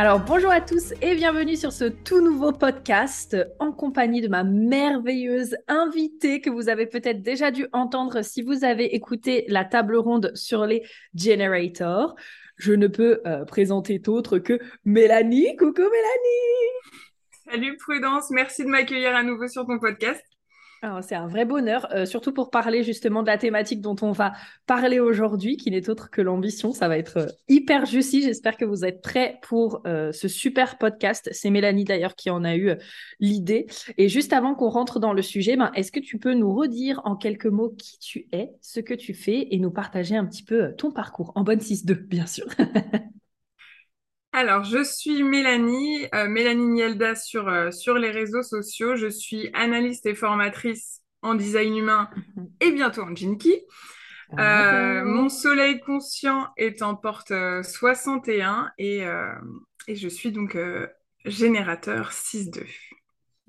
Alors bonjour à tous et bienvenue sur ce tout nouveau podcast en compagnie de ma merveilleuse invitée que vous avez peut-être déjà dû entendre si vous avez écouté la table ronde sur les generators. Je ne peux euh, présenter d'autre que Mélanie. Coucou Mélanie Salut Prudence, merci de m'accueillir à nouveau sur ton podcast. C'est un vrai bonheur, euh, surtout pour parler justement de la thématique dont on va parler aujourd'hui, qui n'est autre que l'ambition. Ça va être euh, hyper juicy. J'espère que vous êtes prêts pour euh, ce super podcast. C'est Mélanie d'ailleurs qui en a eu l'idée. Et juste avant qu'on rentre dans le sujet, ben, est-ce que tu peux nous redire en quelques mots qui tu es, ce que tu fais et nous partager un petit peu ton parcours en bonne 6-2, bien sûr Alors, je suis Mélanie, euh, Mélanie Nielda sur, euh, sur les réseaux sociaux. Je suis analyste et formatrice en design humain et bientôt en Jinky. Ah, euh, mon soleil conscient est en porte 61 et, et, je suis donc générateur 6-2.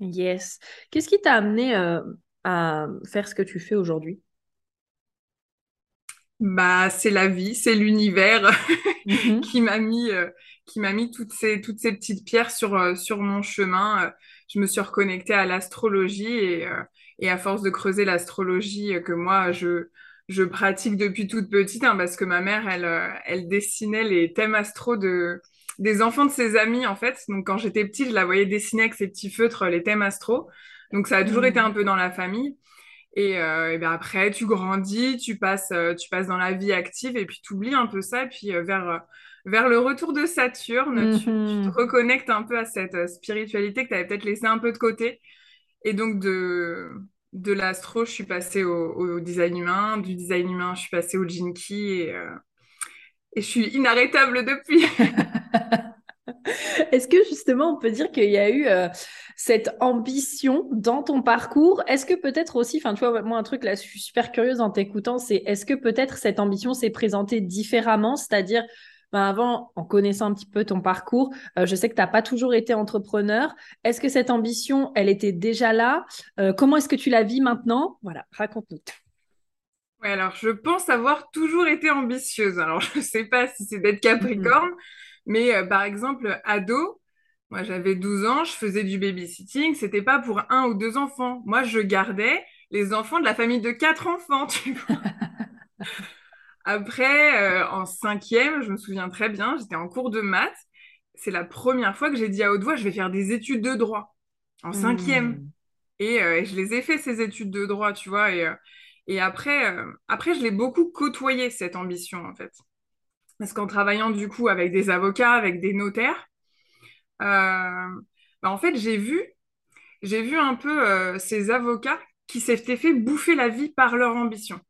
Yes. Qu'est-ce qui t'a amené à faire ce que tu fais aujourd'hui? Bah, c'est la vie, c'est l'univers mhm. qui m'a mis, euh, qui m'a mis toutes ces, toutes ces petites pierres sur, euh, sur mon chemin. Euh, je me suis reconnectée à l'astrologie et, et à force de creuser l'astrologie que moi, je, je pratique depuis toute petite, hein, parce que ma mère, elle, elle dessinait les thèmes astro de, des enfants de ses amis, en fait. Donc, quand j'étais petite, je la voyais dessiner avec ses petits feutres les thèmes astro. Donc, ça a toujours été mhm. un peu dans la famille. Et, euh, ben après, tu grandis, tu passes, euh, tu passes dans la vie active et puis tu oublies un peu ça. Et puis euh, vers, vers le retour de Saturne, tu, te mhm. reconnectes un peu à cette spiritualité que tu avais peut-être laissée un peu de côté. Et donc de, de l'astro, je suis passée au, design humain. Du design humain, je suis passée au Jinky et, et je suis inarrêtable depuis. Est-ce que justement on peut dire qu'il y a eu cette ambition dans ton parcours? Est-ce que peut-être aussi, enfin, tu vois, moi, un truc là, je suis super curieuse en t'écoutant, c'est est-ce que peut-être cette ambition s'est présentée différemment? C'est-à-dire, ben avant, en connaissant un petit peu ton parcours, euh, je sais que tu n'as pas toujours été entrepreneur. Est-ce que cette ambition, elle était déjà là? Euh, Comment est-ce que tu la vis maintenant? Voilà, raconte-nous. Oui, alors je pense avoir toujours été ambitieuse. Alors je ne sais pas si c'est d'être Capricorne, mhm. Mais euh, par exemple, ado, moi, j'avais 12 ans, je faisais du babysitting. C'était pas pour un ou deux enfants. Moi, je gardais les enfants de la famille de quatre enfants, tu vois. Après, euh, en cinquième, je me souviens très bien, j'étais en cours de maths. C'est la première fois que j'ai dit à haute voix, je vais faire des études de droit. En cinquième. Hmm. Euh, et, je les ai fait, ces études de droit, tu vois. Et, et après, après, je l'ai beaucoup côtoyé, cette ambition, en fait. Parce qu'en travaillant, du coup, avec des avocats, avec des notaires, euh, bah, en fait, j'ai vu, j'ai vu un peu euh, ces avocats qui s'étaient fait bouffer la vie par leur ambition.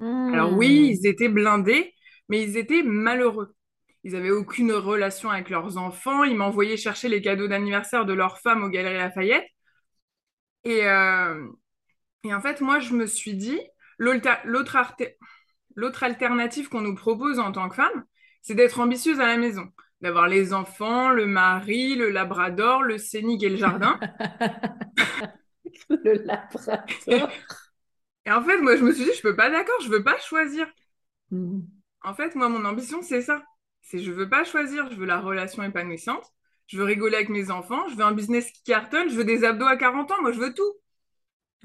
Alors oui, ils étaient blindés, mais ils étaient malheureux. Ils n'avaient aucune relation avec leurs enfants. Ils m'envoyaient chercher les cadeaux d'anniversaire de leur femme aux Galeries Lafayette. Et, euh, et en fait, moi, je me suis dit, l'autre alternative qu'on nous propose en tant que femme, c'est d'être ambitieuse à la maison d'avoir les enfants, le mari, le labrador, le scénic et le jardin. le labrador. Et en fait, moi, je me suis dit, je peux pas d'accord, je veux pas choisir. Mhm. En fait, moi, mon ambition, c'est ça. C'est je veux pas choisir, je veux la relation épanouissante, je veux rigoler avec mes enfants, je veux un business qui cartonne, je veux des abdos à 40 ans, moi, je veux tout.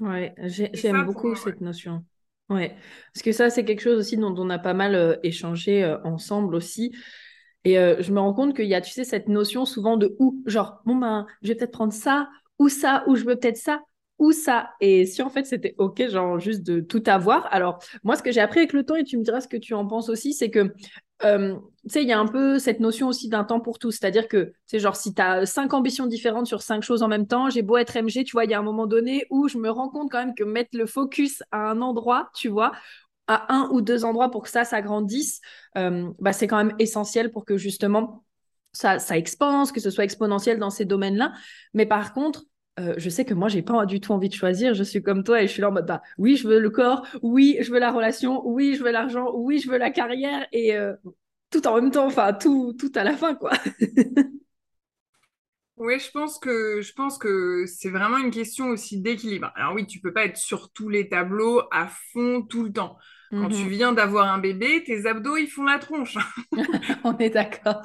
Ouais, j'aime beaucoup cette notion. Ouais, parce que ça, c'est quelque chose aussi dont on a pas mal euh, échangé euh, ensemble aussi. Et euh, je me rends compte qu'il y a, tu sais, cette notion souvent de où, genre, bon ben, je vais peut-être prendre ça, ou ça, ou je veux peut-être ça, ou ça. Et si en fait c'était ok, genre juste de tout avoir. Alors moi, ce que j'ai appris avec le temps, et tu me diras ce que tu en penses aussi, c'est que euh, tu sais, il y a un peu cette notion aussi d'un temps pour tout. C'est-à-dire que, tu genre, si tu as cinq ambitions différentes sur cinq choses en même temps, j'ai beau être MG, tu vois, il y a un moment donné où je me rends compte quand même que mettre le focus à un endroit, tu vois, à un ou deux endroits pour que ça s'agrandisse, euh, bah, c'est quand même essentiel pour que justement ça, ça expanse, que ce soit exponentiel dans ces domaines-là. Mais par contre, euh, je sais que moi, j'ai pas du tout envie de choisir. Je suis comme toi et je suis là en mode, bah, oui, je veux le corps, oui, je veux la relation, oui, je veux l'argent, oui, je veux la carrière et euh, tout en même temps, enfin, tout, tout à la fin, quoi. Oui, je pense que je pense que c'est vraiment une question aussi d'équilibre. Alors oui, tu peux pas être sur tous les tableaux à fond tout le temps. Quand tu mhm. viens d'avoir un bébé, tes abdos, ils font la tronche. On est d'accord.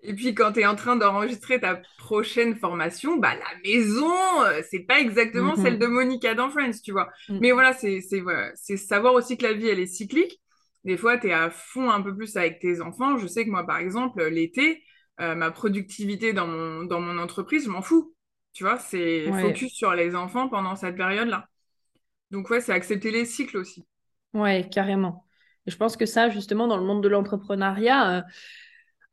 Et puis quand tu es en train d'enregistrer ta prochaine formation, bah la maison, euh, c'est pas exactement mhm. celle de Monica dans Friends, tu vois. Mm. Mais voilà, c'est c'est savoir aussi que la vie elle est cyclique. Des fois, tu es à fond un peu plus avec tes enfants. Je sais que moi par exemple, l'été, euh, ma productivité dans mon, dans mon entreprise, je m'en fous. Tu vois, c'est focus sur les enfants pendant cette période-là. Donc, ouais, c'est accepter les cycles aussi. Ouais, carrément. Et je pense que ça, justement, dans le monde de l'entrepreneuriat, euh,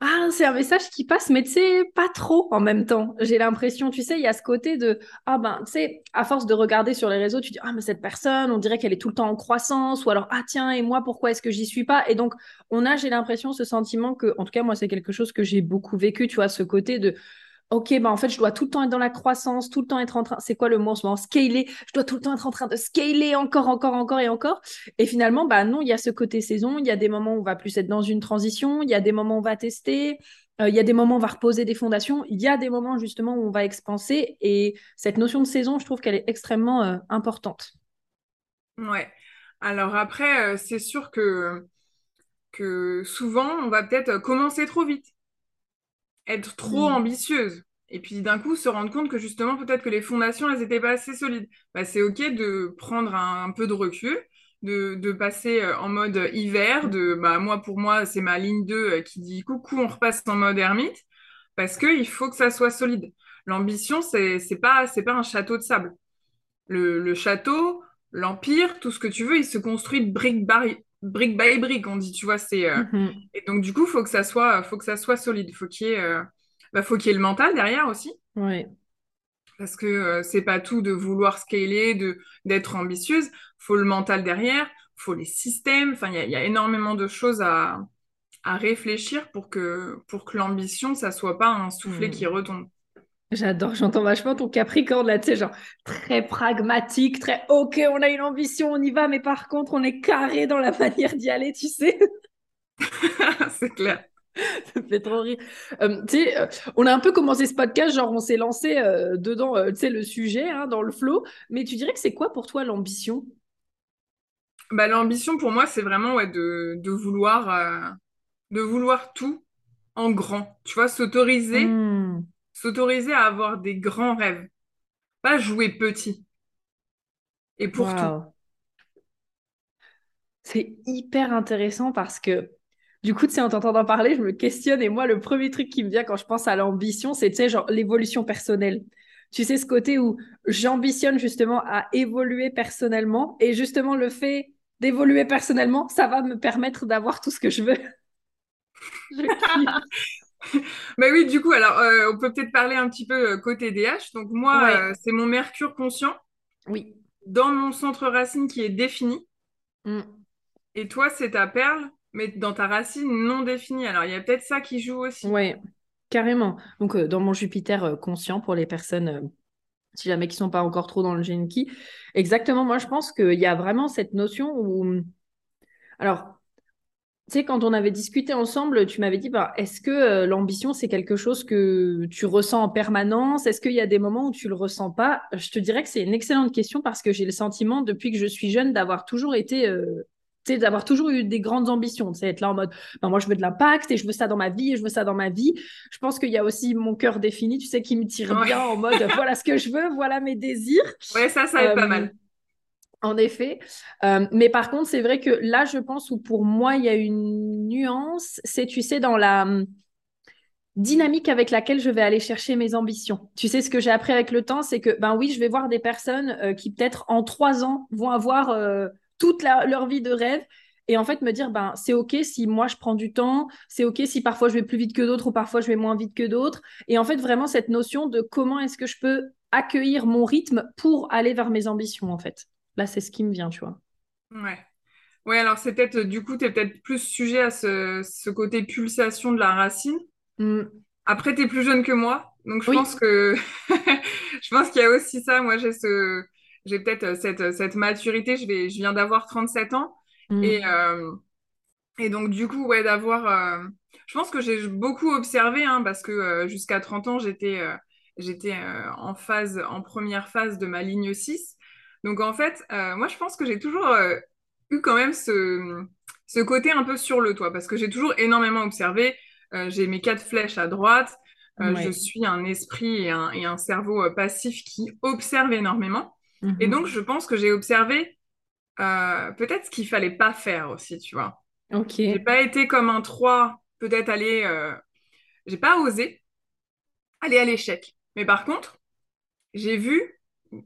ah, c'est un message qui passe, mais tu sais, pas trop en même temps. J'ai l'impression, tu sais, il y a ce côté de, ah ben, tu sais, à force de regarder sur les réseaux, tu dis, ah, mais cette personne, on dirait qu'elle est tout le temps en croissance, ou alors, ah, tiens, et moi, pourquoi est-ce que j'y suis pas? Et donc, on a, j'ai l'impression, ce sentiment que, en tout cas, moi, c'est quelque chose que j'ai beaucoup vécu, tu vois, ce côté de, ok, bah en fait, je dois tout le temps être dans la croissance, tout le temps être en train, c'est quoi le mot en ce moment, scaler, je dois tout le temps être en train de scaler encore, encore, encore et encore. Et finalement, bah non, il y a ce côté saison, il y a des moments où on va plus être dans une transition, il y a des moments où on va tester, euh, il y a des moments où on va reposer des fondations, il y a des moments justement où on va expanser. Et cette notion de saison, je trouve qu'elle est extrêmement euh, importante. Ouais. Alors après, euh, c'est sûr que, que souvent, on va peut-être commencer trop vite être trop mm. ambitieuse. Et puis d'un coup, se rendre compte que justement, peut-être que les fondations, elles n'étaient pas assez solides. Bah, c'est OK de prendre un, peu de recul, de, de, passer euh, en mode hiver, de bah, moi, pour moi, c'est ma ligne 2 euh, qui dit coucou, on repasse en mode ermite, parce qu'il faut que ça soit solide. L'ambition, c'est n'est pas, pas un château de sable. Le, le château, l'empire, tout ce que tu veux, il se construit brique, brique by brique, on dit, tu vois, c'est... Euh, mhm. Et donc, du coup, faut que ça soit, faut que ça soit solide. Faut qu'il y ait, euh, bah, faut qu'il y ait le mental derrière aussi. Ouais. Parce que euh, c'est pas tout de vouloir scaler, de d'être ambitieuse. Faut le mental derrière, faut les systèmes. Enfin, il y, a énormément de choses à, à réfléchir pour que, pour que l'ambition, ça soit pas un soufflet mhm. qui retombe. J'adore, j'entends vachement ton Capricorne là, tu sais, genre très pragmatique, très ok, on a une ambition, on y va, mais par contre, on est carré dans la manière d'y aller, tu sais. c'est clair. Ça me fait trop rire. Euh, tu sais, euh, on a un peu commencé ce podcast, genre on s'est lancé euh, dedans, tu sais, le sujet, hein, dans le flow, mais tu dirais que c'est quoi pour toi l'ambition? Bah, L'ambition pour moi, c'est vraiment ouais, de, de, vouloir, de vouloir tout en grand, tu vois, s'autoriser. Hmm s'autoriser à avoir des grands rêves, pas jouer petit. Et pour tout. C'est hyper intéressant parce que du coup, tu sais, en t'entendant parler, je me questionne et moi, le premier truc qui me vient quand je pense à l'ambition, c'est, tu sais, genre l'évolution personnelle. Tu sais, ce côté où j'ambitionne justement à évoluer personnellement et justement le fait d'évoluer personnellement, ça va me permettre d'avoir tout ce que je veux. bah oui, du coup, alors euh, on peut peut-être parler un petit peu euh, côté DH. Donc moi, euh, c'est mon Mercure conscient. Oui. Dans mon centre racine qui est défini. Mm. Et toi, c'est ta perle, mais dans ta racine non définie. Alors il y a peut-être ça qui joue aussi. Oui, carrément. Donc dans mon Jupiter conscient pour les personnes si jamais qui sont pas encore trop dans le Genki. Exactement, moi je pense qu'il y a vraiment cette notion où... Alors, tu sais, quand on avait discuté ensemble, tu m'avais dit, bah, est-ce que euh, l'ambition, c'est quelque chose que tu ressens en permanence? Est-ce qu'il y a des moments où tu le ressens pas? Je te dirais que c'est une excellente question parce que j'ai le sentiment, depuis que je suis jeune, d'avoir toujours été, euh, tu sais, d'avoir toujours eu des grandes ambitions. Sais, être là en mode, bah, moi, je veux de l'impact et je veux ça dans ma vie et je veux ça dans ma vie. Je pense qu'il y a aussi mon cœur défini, tu sais, qui me tire bien en mode, voilà ce que je veux, voilà mes désirs. Ouais, ça, ça va être pas mal. En effet. Euh, mais par contre, c'est vrai que là, je pense où pour moi, il y a une nuance, c'est, tu sais, dans la hum, dynamique avec laquelle je vais aller chercher mes ambitions. Tu sais, ce que j'ai appris avec le temps, c'est que, ben oui, je vais voir des personnes euh, qui peut-être en trois ans vont avoir euh, toute leur vie de rêve. Et en fait, me dire, ben, c'est OK si moi je prends du temps, c'est OK si parfois je vais plus vite que d'autres ou parfois je vais moins vite que d'autres. Et en fait, vraiment, cette notion de comment est-ce que je peux accueillir mon rythme pour aller vers mes ambitions, en fait. Là, c'est ce qui me vient, tu vois. Ouais. Ouais, alors c'est peut-être, du coup, tu es peut-être plus sujet à ce, ce côté pulsation de la racine. Hmm. Après, tu es plus jeune que moi, donc je Oui. pense que je pense qu'il y a aussi ça. Moi, j'ai ce j'ai peut-être cette, cette maturité, je vais je viens d'avoir 37 ans et Hmm. euh, et donc du coup, ouais, d'avoir euh, je pense que j'ai beaucoup observé hein, parce que euh, jusqu'à 30 ans, j'étais euh, j'étais euh, en phase en première phase de ma ligne 6. Donc en fait, euh, moi je pense que j'ai toujours euh, eu quand même ce ce côté un peu sur le toit parce que j'ai toujours énormément observé euh, j'ai mes quatre flèches à droite. Je suis un esprit et un, et un cerveau passif qui observe énormément. Et donc, je pense que j'ai observé peut-être ce qu'il fallait pas faire aussi, tu vois. Ok. J'ai pas été comme un 3, peut-être aller... j'ai pas osé aller à l'échec. Mais par contre, j'ai vu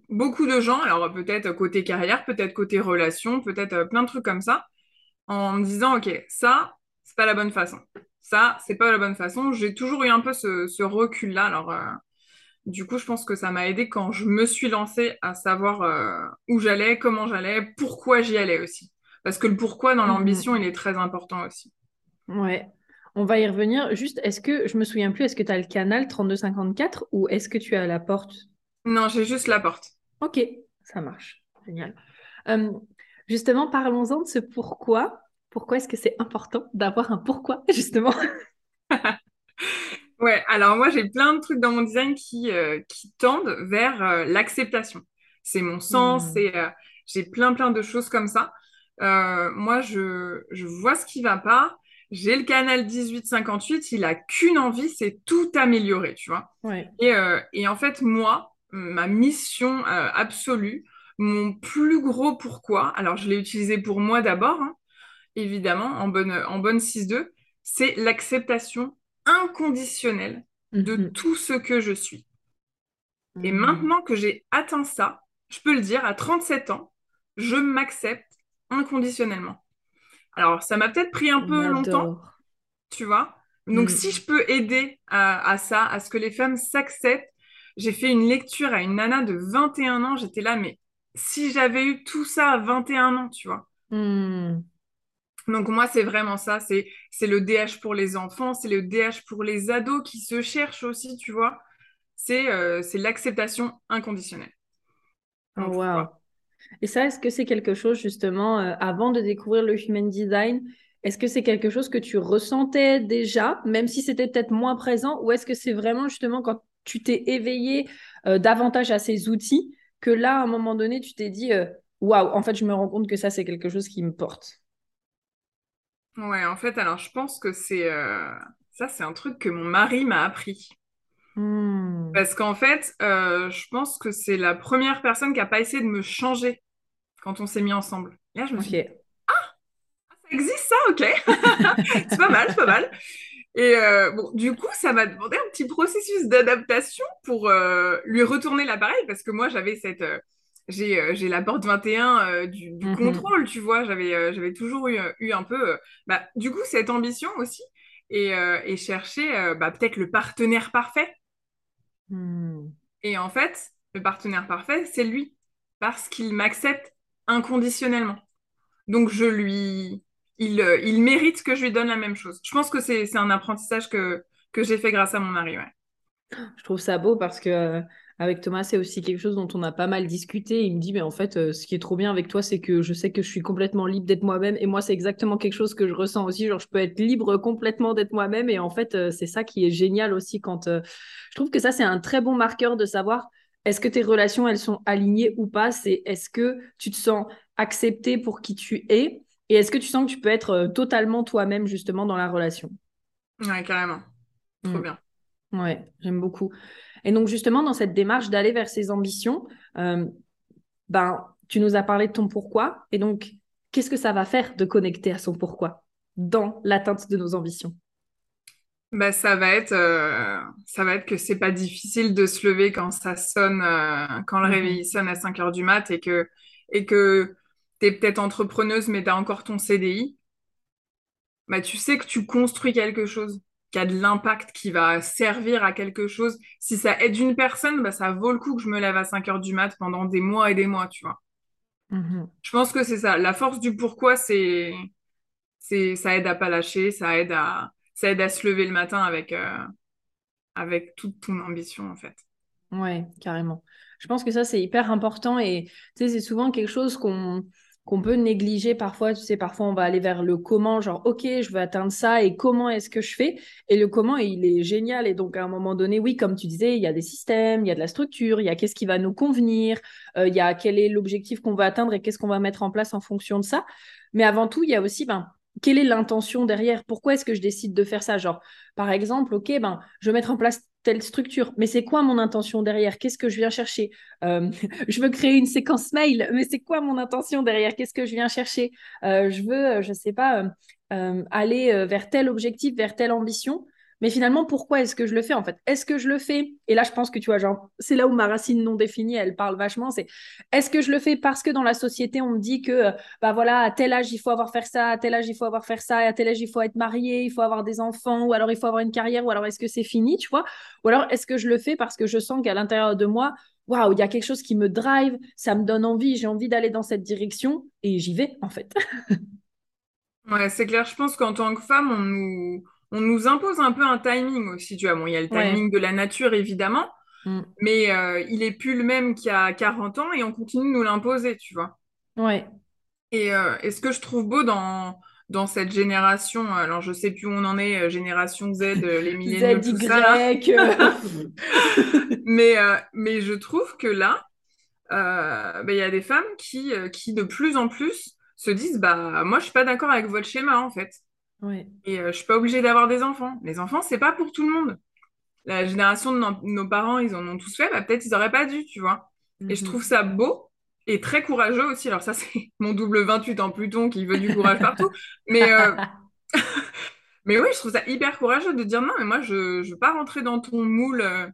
beaucoup de gens, alors peut-être côté carrière, peut-être côté relation, peut-être euh, plein de trucs comme ça, en me disant, OK, ça, c'est pas la bonne façon. Ça, c'est pas la bonne façon. J'ai toujours eu un peu ce, ce recul-là. Alors, euh, du coup, je pense que ça m'a aidé quand je me suis lancée à savoir euh, où j'allais, comment j'allais, pourquoi j'y allais aussi. Parce que le pourquoi dans l'ambition, Mhm. il est très important aussi. Ouais. On va y revenir. Juste, est-ce que, je me souviens plus, est-ce que tu as le canal 3254 ou est-ce que tu as la porte? Non, j'ai juste la porte. Ok, ça marche. Génial. Euh, justement, parlons-en de ce pourquoi. Pourquoi est-ce que c'est important d'avoir un pourquoi, justement? Ouais, alors moi, j'ai plein de trucs dans mon design qui, euh, qui tendent vers euh, l'acceptation. C'est mon sens, euh, j'ai plein, plein de choses comme ça. Moi, je, je vois ce qui va pas. J'ai le canal 1858, il a qu'une envie, c'est tout améliorer, tu vois. Ouais. Et, euh, et en fait, moi, ma mission euh, absolue, mon plus gros pourquoi, alors je l'ai utilisé pour moi d'abord, hein, évidemment, en bonne, en bonne 6-2, c'est l'acceptation inconditionnelle de Mhm. tout ce que je suis. Et Hmm. maintenant que j'ai atteint ça, je peux le dire, à 37 ans, je m'accepte inconditionnellement. Alors, ça m'a peut-être pris un peu longtemps, tu vois. Donc, si Hmm. je peux aider à, à ça, à ce que les femmes s'acceptent, j'ai fait une lecture à une nana de 21 ans, j'étais là, mais si j'avais eu tout ça à 21 ans, tu vois. Hmm. Donc moi, c'est vraiment ça, c'est c'est le DH pour les enfants, c'est le DH pour les ados qui se cherchent aussi, tu vois. C'est euh, c'est l'acceptation inconditionnelle. Oh, Donc wow. voilà. Et ça, est-ce que c'est quelque chose, justement, euh, avant de découvrir le human design, est-ce que c'est quelque chose que tu ressentais déjà, même si c'était peut-être moins présent, ou est-ce que c'est vraiment, justement, quand tu t'es éveillé euh, davantage à ces outils, que là, à un moment donné, tu t'es dit, euh, waouh, en fait, je me rends compte que ça, c'est quelque chose qui me porte. Ouais, en fait, alors je pense que c'est euh, ça, c'est un truc que mon mari m'a appris. Hmm. Parce qu'en fait, euh, je pense que c'est la première personne qui a pas essayé de me changer quand on s'est mis ensemble. Là, je me suis dit, Ok. ça existe ça, ok, c'est pas mal, c'est pas mal. Et euh, bon, du coup, ça m'a demandé un petit processus d'adaptation pour euh, lui retourner l'appareil parce que moi, j'avais cette, euh, j'ai, la porte 21 euh, du, du Mhm. contrôle, tu vois. J'avais, toujours eu, eu un peu, bah, du coup, cette ambition aussi et, et chercher bah, peut-être le partenaire parfait. Hmm. Et en fait, le partenaire parfait, c'est lui parce qu'il m'accepte inconditionnellement. Donc, je lui, il, euh, il mérite que je lui donne la même chose. Je pense que c'est, un apprentissage que, j'ai fait grâce à mon mari. Je trouve ça beau parce que euh, avec Thomas, c'est aussi quelque chose dont on a pas mal discuté. Il me dit, mais en fait, euh, ce qui est trop bien avec toi, c'est que je sais que je suis complètement libre d'être moi-même. Et moi, c'est exactement quelque chose que je ressens aussi. Genre, je peux être libre complètement d'être moi-même. Et en fait, c'est ça qui est génial aussi quand je trouve que ça, c'est un très bon marqueur de savoir est-ce que tes relations, elles sont alignées ou pas? C'est est-ce que tu te sens accepté pour qui tu es? Et est-ce que tu sens que tu peux être euh, totalement toi-même justement dans la relation? Ouais, carrément. Trop Mm. bien. Ouais, j'aime beaucoup. Et donc justement, dans cette démarche d'aller vers ses ambitions, euh, ben, tu nous as parlé de ton pourquoi. Et donc, qu'est-ce que ça va faire de connecter à son pourquoi dans l'atteinte de nos ambitions? Bah, ça va être, euh, ça va être que c'est pas difficile de se lever quand ça sonne, euh, quand le réveil Mhm. sonne à 5 heures du mat et que, et que t'es peut-être entrepreneuse mais t'as encore ton CDI. Bah, tu sais que tu construis quelque chose, qui a de l'impact, qui va servir à quelque chose. Si ça aide une personne, bah, ça vaut le coup que je me lève à 5 heures du mat pendant des mois et des mois, tu vois. Mhm. Je pense que c'est ça. La force du pourquoi, c'est, c'est, ça aide à pas lâcher, ça aide à, ça aide à se lever le matin avec, euh, avec toute ton ambition, en fait. Ouais, carrément. Je pense que ça, c'est hyper important et tu c'est souvent quelque chose qu'on qu'on peut négliger parfois. Tu sais, parfois, on va aller vers le comment, genre, OK, je veux atteindre ça et comment est-ce que je fais? Et le comment, il est génial. Et donc, à un moment donné, oui, comme tu disais, il y a des systèmes, il y a de la structure, il y a qu'est-ce qui va nous convenir, euh, il y a quel est l'objectif qu'on va atteindre et qu'est-ce qu'on va mettre en place en fonction de ça. Mais avant tout, il y a aussi, ben, quelle est l'intention derrière? Pourquoi est-ce que je décide de faire ça? Genre, par exemple, ok, ben, je vais mettre en place telle structure, mais c'est quoi mon intention derrière? Qu'est-ce que je viens chercher? Euh, Je veux créer une séquence mail, mais c'est quoi mon intention derrière? Qu'est-ce que je viens chercher? Euh, Je veux, euh, je sais pas, aller vers tel objectif, vers telle ambition. Mais finalement, pourquoi est-ce que je le fais en fait? Est-ce que je le fais? Et là, je pense que tu vois, genre, c'est là où ma racine non définie, elle parle vachement. C'est est-ce que je le fais parce que dans la société, on me dit que, bah voilà, à tel âge, il faut avoir faire ça, à tel âge, il faut avoir faire ça, à tel âge, il faut être marié, il faut avoir des enfants, ou alors il faut avoir une carrière, ou alors est-ce que c'est fini, tu vois? Ou alors est-ce que je le fais parce que je sens qu'à l'intérieur de moi, waouh, il y a quelque chose qui me drive, ça me donne envie, j'ai envie d'aller dans cette direction, et j'y vais en fait. ouais, c'est clair. Je pense qu'en tant que femme, on nous on nous impose un peu un timing aussi, tu vois. Bon, il y a le timing de la nature, évidemment, mm. mais euh, il est plus le même qu'il y a 40 ans et on continue de nous l'imposer, tu vois. Ouais. Et, euh, ce que je trouve beau dans, dans cette génération, alors je sais plus où on en est, euh, génération Z, les milléniaux, tout ça. mais, mais je trouve que là, bah, il y a des femmes qui, qui de plus en plus se disent, bah moi je suis pas d'accord avec votre schéma en fait. Et euh, je suis pas obligée d'avoir des enfants. Les enfants, c'est pas pour tout le monde. La génération de nos, parents, ils en ont tous fait, bah, peut-être ils auraient pas dû, tu vois. Et je mhm. trouve ça beau et très courageux aussi. Alors ça, c'est mon double 28 en Pluton qui veut du courage partout. Mais, euh, mais oui, je trouve ça hyper courageux de dire non, mais moi, je ne veux pas rentrer dans ton moule euh,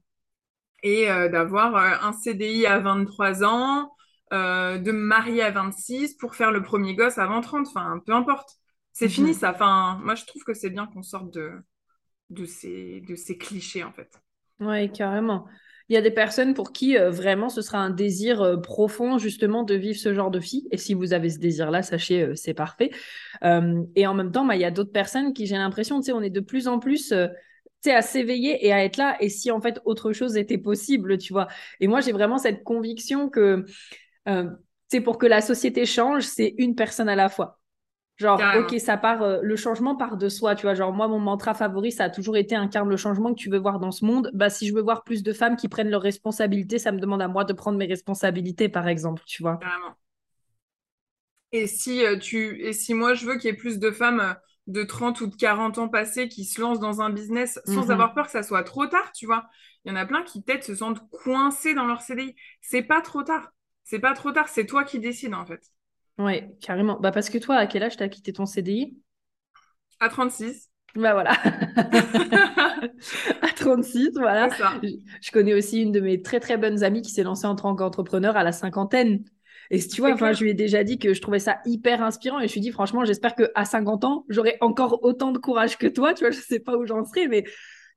et d'avoir un CDI à 23 ans, de me marier à 26 pour faire le premier gosse avant 30. Enfin, peu importe. C'est fini mhm. ça. Enfin, moi, je trouve que c'est bien qu'on sorte de, de, ces, de ces clichés, en fait. Oui, carrément. Il y a des personnes pour qui euh, vraiment ce sera un désir euh, profond justement de vivre ce genre de vie. Et si vous avez ce désir-là, sachez, euh, c'est parfait. et en même temps, bah, il y a d'autres personnes qui, j'ai l'impression, tu sais, on est de plus en plus à s'éveiller et à être là. Et si en fait autre chose était possible, tu vois. Et moi, j'ai vraiment cette conviction que, c'est pour que la société change, c'est une personne à la fois. Genre, ok, ça part, euh, le changement part de soi, tu vois. Genre, moi, mon mantra favori, ça a toujours été incarne le changement que tu veux voir dans ce monde. Bah, si je veux voir plus de femmes qui prennent leurs responsabilités, ça me demande à moi de prendre mes responsabilités, par exemple, tu vois. Carrément. Et si, euh, tu... Et si moi, je veux qu'il y ait plus de femmes euh, de 30 ou de 40 ans passés qui se lancent dans un business sans mhm. avoir peur que ça soit trop tard, tu vois. Il y en a plein qui, peut-être, se sentent coincés dans leur CDI. C'est pas trop tard. C'est pas trop tard. C'est toi qui décides, en fait. Oui, carrément. Bah parce que toi, à quel âge t'as quitté ton CDI À 36. Bah voilà. à 36, voilà. Je, connais aussi une de mes très très bonnes amies qui s'est lancée en tant qu'entrepreneur à la cinquantaine. Et tu vois, enfin, je lui ai déjà dit que je trouvais ça hyper inspirant et je lui ai dit franchement, j'espère que à 50 ans, j'aurai encore autant de courage que toi. Tu vois, je sais pas où j'en serai, mais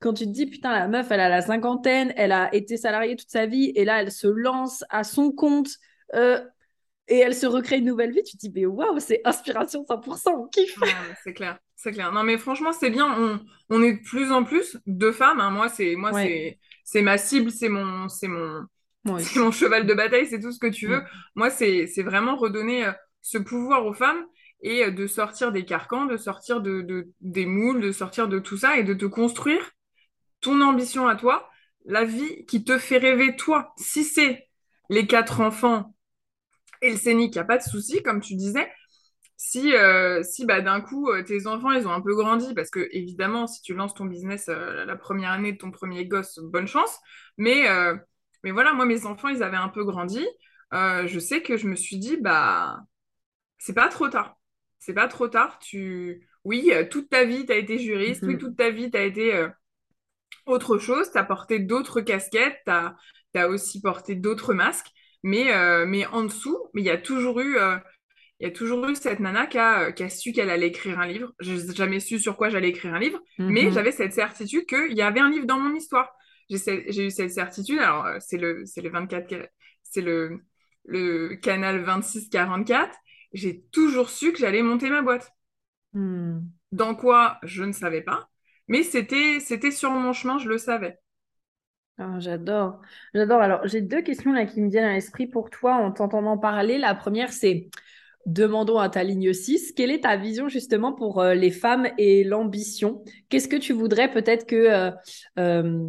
quand tu te dis putain, la meuf, elle a la cinquantaine, elle a été salariée toute sa vie et là, elle se lance à son compte. Euh, et elle se recrée une nouvelle vie, tu te dis, mais waouh, c'est inspiration 100%, on kiffe. c'est clair, c'est clair. Non, mais franchement, c'est bien. On, on, est de plus en plus de femmes. Hein. Moi, c'est moi, c'est ma cible, c'est mon, c'est mon, mon cheval de bataille, c'est tout ce que tu veux. Moi, c'est vraiment redonner euh, ce pouvoir aux femmes et euh, de sortir des carcans, de sortir de, de, des moules, de sortir de tout ça et de te construire ton ambition à toi, la vie qui te fait rêver toi. Si c'est les quatre enfants et le scénic, il n'y a pas de souci, comme tu disais. Si, euh, si bah, d'un coup, euh, tes enfants, ils ont un peu grandi, parce que évidemment, si tu lances ton business euh, la première année de ton premier gosse, bonne chance. Mais, mais voilà, moi, mes enfants, ils avaient un peu grandi. je sais que je me suis dit, bah, c'est pas trop tard. C'est pas trop tard. Tu... Oui, toute ta vie, tu as été juriste. Oui, mhm. toute ta vie, tu as été autre chose. Tu as porté d'autres casquettes. Tu as, as, aussi porté d'autres masques. Mais, euh, mais en dessous, il y a toujours eu, euh, il y a toujours eu cette nana qui a, qui a su qu'elle allait écrire un livre. Je n'ai jamais su sur quoi j'allais écrire un livre, mais mhm. j'avais cette certitude qu'il y avait un livre dans mon histoire. J'ai eu cette certitude. Alors, euh, c'est le, le 24, c'est le, le canal 26-44, j'ai toujours su que j'allais monter ma boîte. Hmm. Dans quoi, je ne savais pas, mais c'était c'était sur mon chemin, je le savais. Ah, j'adore, j'adore. Alors, j'ai deux questions là qui me viennent à l'esprit pour toi en t'entendant parler. La première, c'est demandons à ta ligne 6, quelle est ta vision justement pour euh, les femmes et l'ambition? Qu'est-ce que tu voudrais peut-être que euh, euh,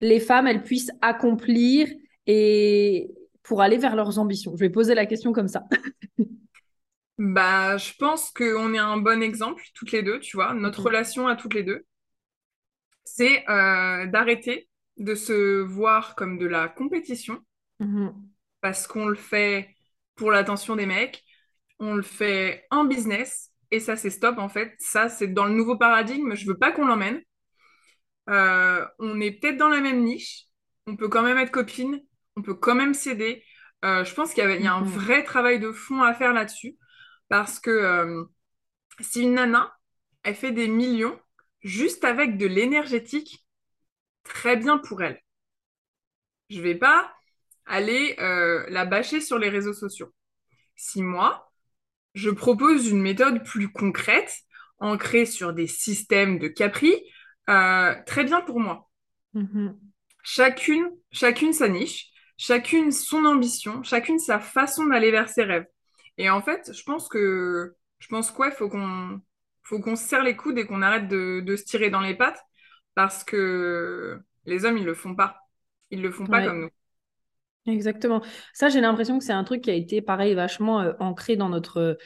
les femmes, elles puissent accomplir et pour aller vers leurs ambitions? Je vais poser la question comme ça. bah, je pense qu'on est un bon exemple, toutes les deux, tu vois, notre relation à toutes les deux, c'est d'arrêter de se voir comme de la compétition, mm-hmm. parce qu'on le fait pour l'attention des mecs. On le fait en business et ça, c'est stop en fait. Ça, c'est dans le nouveau paradigme. Je veux pas qu'on l'emmène. Euh, on est peut-être dans la même niche. On peut quand même être copine. On peut quand même s'aider. Euh, je pense qu'il y, a un mhm. vrai travail de fond à faire là-dessus. Parce que euh, si une nana, elle fait des millions juste avec de l'énergétique, très bien pour elle. Je vais pas aller euh, la bâcher sur les réseaux sociaux. Si moi, je propose une méthode plus concrète, ancrée sur des systèmes de Capri, euh, très bien pour moi. Mm-hmm. Chacune, chacune sa niche, chacune son ambition, chacune sa façon d'aller vers ses rêves. Et en fait, je pense que, je pense quoi, faut qu'on, faut qu'on se serre les coudes et qu'on arrête de, se tirer dans les pattes parce que les hommes, ils le font pas. Ils le font pas comme nous. Exactement. Ça, j'ai l'impression que c'est un truc qui a été, pareil, vachement euh, ancré dans notre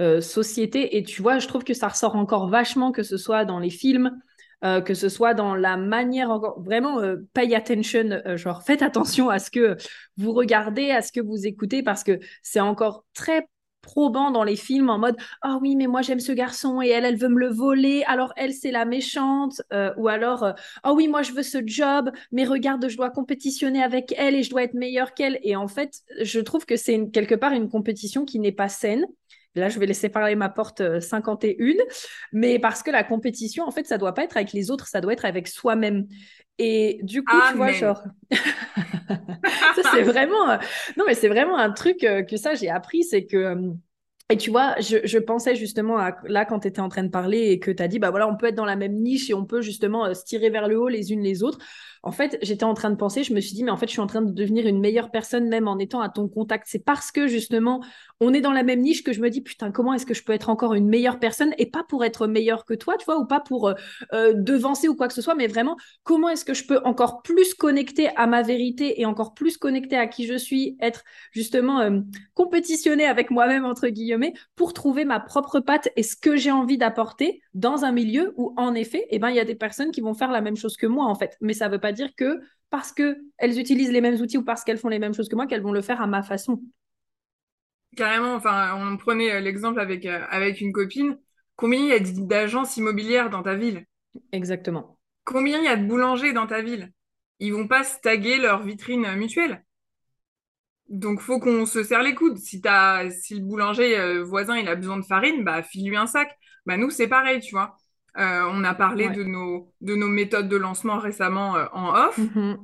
euh, société. Et tu vois, je trouve que ça ressort encore vachement, que ce soit dans les films, euh, que ce soit dans la manière, encore, vraiment, pay attention, genre faites attention à ce que vous regardez, à ce que vous écoutez, parce que c'est encore très probant dans les films en mode ah oui mais moi j'aime ce garçon et elle elle veut me le voler alors elle c'est la méchante. Euh, ou alors ah oh oui moi je veux ce job mais regarde je dois compétitionner avec elle et je dois être meilleure qu'elle et en fait je trouve que c'est quelque part une compétition qui n'est pas saine. Là, je vais laisser parler ma porte 51, euh, mais parce que la compétition, en fait, ça doit pas être avec les autres, ça doit être avec soi-même. Et du coup, tu vois, genre, c'est vraiment, euh, non mais c'est vraiment un truc euh, que ça j'ai appris, c'est que et tu vois, je, pensais justement à là quand tu étais en train de parler et que tu as dit, bah voilà, on peut être dans la même niche et on peut justement se tirer vers le haut les unes les autres en fait, j'étais en train de penser, je me suis dit, mais en fait, je suis en train de devenir une meilleure personne même en étant à ton contact. C'est parce que justement, on est dans la même niche que je me dis, putain, comment est-ce que je peux être encore une meilleure personne et pas pour être meilleure que toi, tu vois, ou pas pour euh, euh, devancer ou quoi que ce soit, mais vraiment, comment est-ce que je peux encore plus connecter à ma vérité et encore plus connecter à qui je suis, être justement euh, compétitionner avec moi-même, entre guillemets, pour trouver ma propre patte et ce que j'ai envie d'apporter dans un milieu où, en effet, eh ben, il y a des personnes qui vont faire la même chose que moi, en fait. Mais ça veut pas dire que parce qu'elles utilisent les mêmes outils ou parce qu'elles font les mêmes choses que moi, qu'elles vont le faire à ma façon. Carrément, enfin, on prenait euh, l'exemple avec, euh, avec une copine. Combien il y a d'agences immobilières dans ta ville? Exactement. Combien il y a de boulangers dans ta ville? Ils vont pas se taguer leur vitrine mutuelle? Donc, faut qu'on se serre les coudes. Si, as, si le boulanger euh, voisin il a besoin de farine, bah file-lui un sac. Bah nous, c'est pareil, tu vois. Euh, on a parlé de, nos, de nos méthodes de lancement récemment euh, en off. Mm-hmm.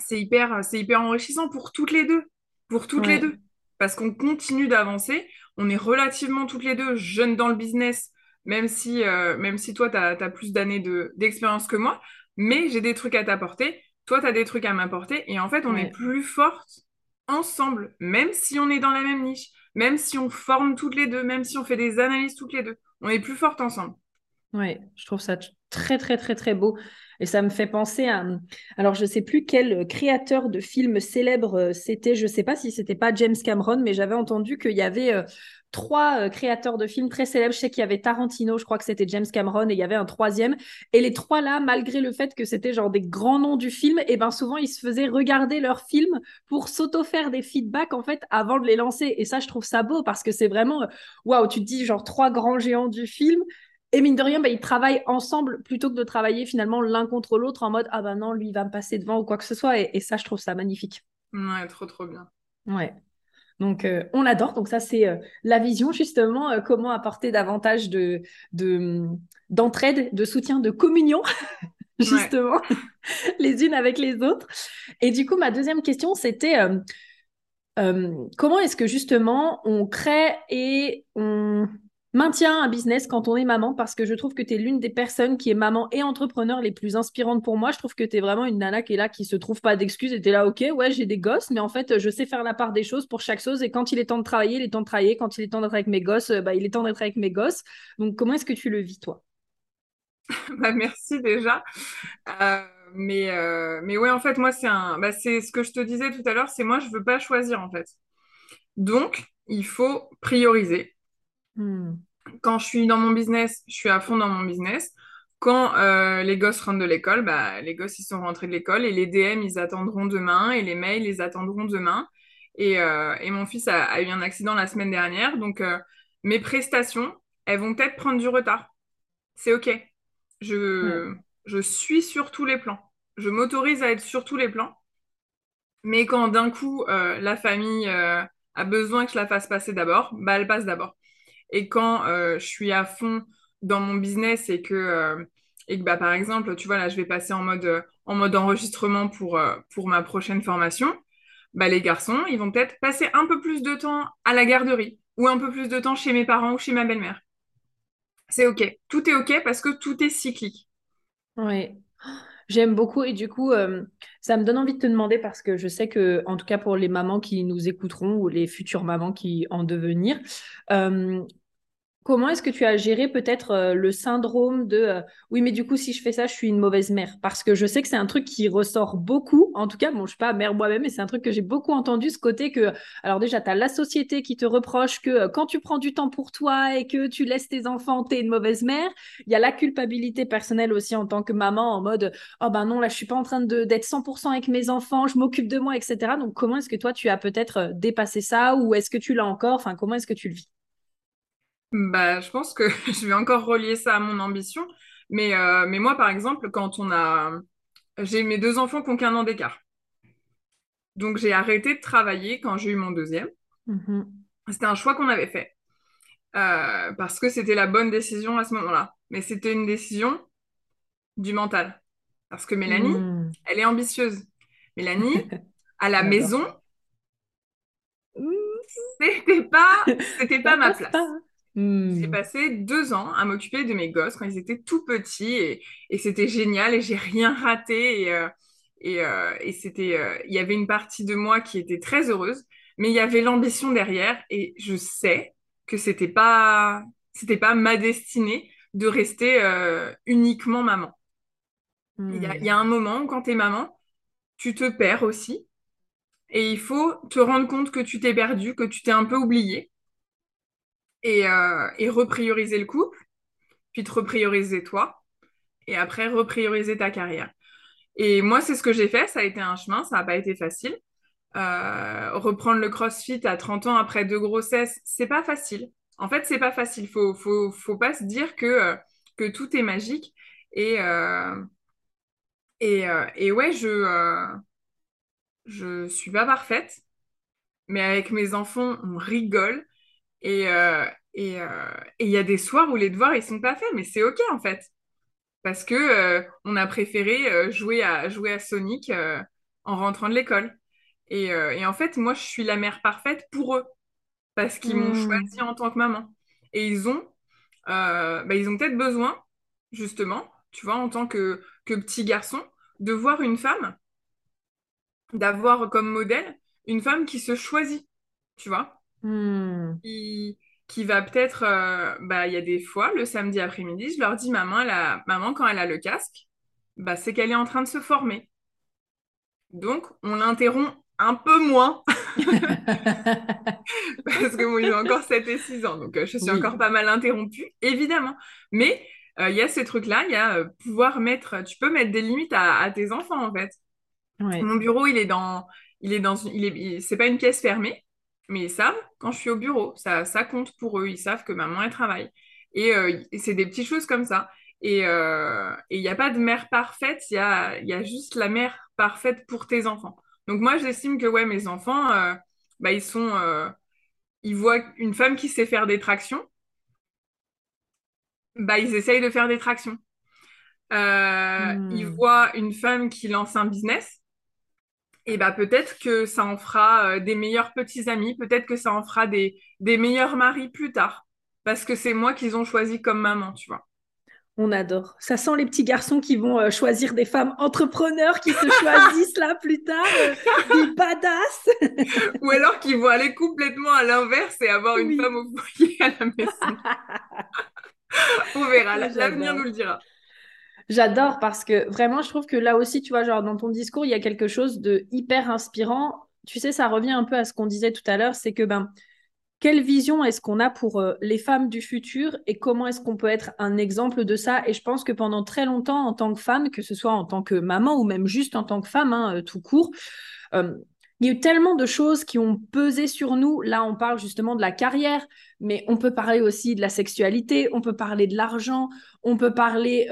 C'est hyper, c'est hyper enrichissant pour toutes les deux. Pour toutes les deux. Parce qu'on continue d'avancer. On est relativement toutes les deux jeunes dans le business, même si, euh, même si toi, tu as, plus d'années d'expérience que moi. Mais j'ai des trucs à t'apporter. Toi, tu as des trucs à m'apporter. Et en fait, on est plus fortes ensemble, même si on est dans la même niche, même si on forme toutes les deux, même si on fait des analyses toutes les deux. On est plus fortes ensemble. Oui, je trouve ça très, très, très, très beau. Et ça me fait penser à. Alors, je ne sais plus quel créateur de films célèbre euh, c'était. Je ne sais pas si c'était pas James Cameron, mais j'avais entendu qu'il y avait euh, trois euh, créateurs de films très célèbres. Je sais qu'il y avait Tarantino, je crois que c'était James Cameron, et il y avait un troisième. Et les trois là, malgré le fait que c'était genre des grands noms du film, et eh ben souvent ils se faisaient regarder leurs films pour s'auto-faire des feedbacks en fait avant de les lancer. Et ça, je trouve ça beau parce que c'est vraiment waouh, tu te dis genre trois grands géants du film et mine de rien, bah, ils travaillent ensemble plutôt que de travailler finalement l'un contre l'autre en mode ah ben non, lui il va me passer devant ou quoi que ce soit. Et, ça, je trouve ça magnifique. Ouais, trop trop bien. Ouais. Donc euh, on adore. Donc ça, c'est euh, la vision justement, euh, comment apporter davantage de, d'entraide, de soutien, de communion. justement, les unes avec les autres. Et du coup, ma deuxième question, c'était comment est-ce que justement on crée et on maintient un business quand on est maman parce que je trouve que tu es l'une des personnes qui est maman et entrepreneur les plus inspirantes pour moi. Je trouve que tu es vraiment une nana qui est là, qui se trouve pas d'excuses et tu es là, ok, ouais, j'ai des gosses, mais en fait, je sais faire la part des choses pour chaque chose et quand il est temps de travailler, il est temps de travailler. Quand il est temps d'être avec mes gosses, bah, il est temps d'être avec mes gosses. Donc, comment est-ce que tu le vis, toi? Bah, Merci déjà. Euh, mais, euh, mais ouais, en fait, moi, c'est un... bah, c'est ce que je te disais tout à l'heure, c'est moi, je veux pas choisir, en fait. Donc, il faut prioriser. Hmm. Quand je suis dans mon business, je suis à fond dans mon business. Quand euh, les gosses rentrent de l'école, bah, les gosses, ils sont rentrés de l'école et les DM, ils attendront demain et les mails, ils attendront demain. Et, euh, et mon fils a, a, eu un accident la semaine dernière, donc euh, mes prestations, elles vont peut-être prendre du retard. C'est OK. Je, je suis sur tous les plans. Je m'autorise à être sur tous les plans. Mais quand d'un coup, la famille a besoin que je la fasse passer d'abord, bah, elle passe d'abord. Et quand euh, je suis à fond dans mon business et que, euh, et que bah, par exemple, tu vois, là, je vais passer en mode, euh, en mode enregistrement pour, pour ma prochaine formation, bah, les garçons, ils vont peut-être passer un peu plus de temps à la garderie ou un peu plus de temps chez mes parents ou chez ma belle-mère. C'est OK. Tout est OK parce que tout est cyclique. Oui. J'aime beaucoup et du coup, ça me donne envie de te demander parce que je sais que, en tout cas pour les mamans qui nous écouteront ou les futures mamans qui en devenir, Comment est-ce que tu as géré peut-être euh, le syndrome de euh, oui, mais du coup, si je fais ça, je suis une mauvaise mère? Parce que je sais que c'est un truc qui ressort beaucoup. En tout cas, bon, je ne suis pas mère moi-même, mais c'est un truc que j'ai beaucoup entendu, ce côté que, alors déjà, tu as la société qui te reproche que euh, quand tu prends du temps pour toi et que tu laisses tes enfants, tu es une mauvaise mère. Il y a la culpabilité personnelle aussi en tant que maman, en mode oh ben non, là, je suis pas en train d'être 100% avec mes enfants, je m'occupe de moi, etc. Donc, comment est-ce que toi, tu as peut-être dépassé ça ou est-ce que tu l'as encore? Enfin, comment est-ce que tu le vis? Bah, je pense que je vais encore relier ça à mon ambition. Mais, euh, mais moi, par exemple, quand on a... J'ai mes deux enfants qui ont qu'un an d'écart. Donc, j'ai arrêté de travailler quand j'ai eu mon deuxième. Mm-hmm. C'était un choix qu'on avait fait. Euh, parce que c'était la bonne décision à ce moment-là. Mais c'était une décision du mental. Parce que Mélanie, mm. elle est ambitieuse. Mélanie, à la maison, c'était pas, c'était pas ma place. J'ai hmm. passé deux ans à m'occuper de mes gosses quand ils étaient tout petits et, et c'était génial et j'ai rien raté et, euh, et, euh, et c'était euh, il y avait une partie de moi qui était très heureuse mais il y avait l'ambition derrière et je sais que c'était pas c'était pas ma destinée de rester uniquement maman. Il y, a, y, a, un moment où quand tu es maman, tu te perds aussi et il faut te rendre compte que tu t'es perdu, que tu t'es un peu oublié et, euh, et reprioriser le couple, puis te reprioriser toi, et après reprioriser ta carrière. Et moi, c'est ce que j'ai fait. Ça a été un chemin, ça n'a pas été facile. Euh, reprendre le crossfit à 30 ans après deux grossesses, c'est pas facile. En fait, c'est pas facile. Faut, faut, faut pas se dire que, euh, que tout est magique. Et, et, et ouais, je, euh, je suis pas parfaite, mais avec mes enfants, on rigole. Et euh, euh, et il y a des soirs où les devoirs ils sont pas faits, mais c'est ok en fait, parce que euh, on a préféré jouer à jouer à Sonic en rentrant de l'école. Et, et, en fait, moi, je suis la mère parfaite pour eux, parce qu'ils m'ont hmm. choisi en tant que maman. Et ils ont, bah, ils ont peut-être besoin, justement, tu vois, en tant que, que petit garçon, de voir une femme, d'avoir comme modèle une femme qui se choisit, tu vois. Hmm. Qui, va peut-être, euh, bah, il y a des fois, le samedi après-midi, je leur dis, maman, la... maman, quand elle a le casque, bah, c'est qu'elle est en train de se former. Donc, on l'interrompt un peu moins. Parce que moi, ils ont encore 7 et 6 ans, donc euh, je suis encore pas mal interrompue, évidemment. Mais euh, il y a ces trucs-là, il y a pouvoir mettre, tu peux mettre des limites à, tes enfants, en fait. Mon bureau, il est dans, il est dans, il est, c'est pas une pièce fermée, mais ils savent quand je suis au bureau. Ça, ça compte pour eux. Ils savent que maman, elle travaille. Et, euh, c'est des petites choses comme ça. Et euh, il n'y a pas de mère parfaite, il y a, y a juste la mère parfaite pour tes enfants. Donc moi, j'estime que ouais, mes enfants, euh, bah, ils sont... ils voient une femme qui sait faire des tractions, bah, ils essayent de faire des tractions. Ils hmm. voient une femme qui lance un business, et bah peut-être que ça en fera des meilleurs petits amis, peut-être que ça en fera des, des meilleurs maris plus tard, parce que c'est moi qu'ils ont choisi comme maman, tu vois. On adore. Ça sent les petits garçons qui vont euh, choisir des femmes entrepreneurs qui se choisissent là plus tard, euh, des badass. Ou alors qu'ils vont aller complètement à l'inverse et avoir une femme au foyer à la maison. On verra, l'avenir nous le dira. J'adore parce que vraiment, je trouve que là aussi, tu vois, genre dans ton discours, il y a quelque chose de hyper inspirant. Tu sais, ça revient un peu à ce qu'on disait tout à l'heure, c'est que ben, quelle vision est-ce qu'on a pour euh, les femmes du futur et comment est-ce qu'on peut être un exemple de ça? Et je pense que pendant très longtemps, en tant que femme, que ce soit en tant que maman ou même juste en tant que femme, hein, euh, tout court, euh, il y a eu tellement de choses qui ont pesé sur nous. Là, on parle justement de la carrière, mais on peut parler aussi de la sexualité, on peut parler de l'argent, on peut parler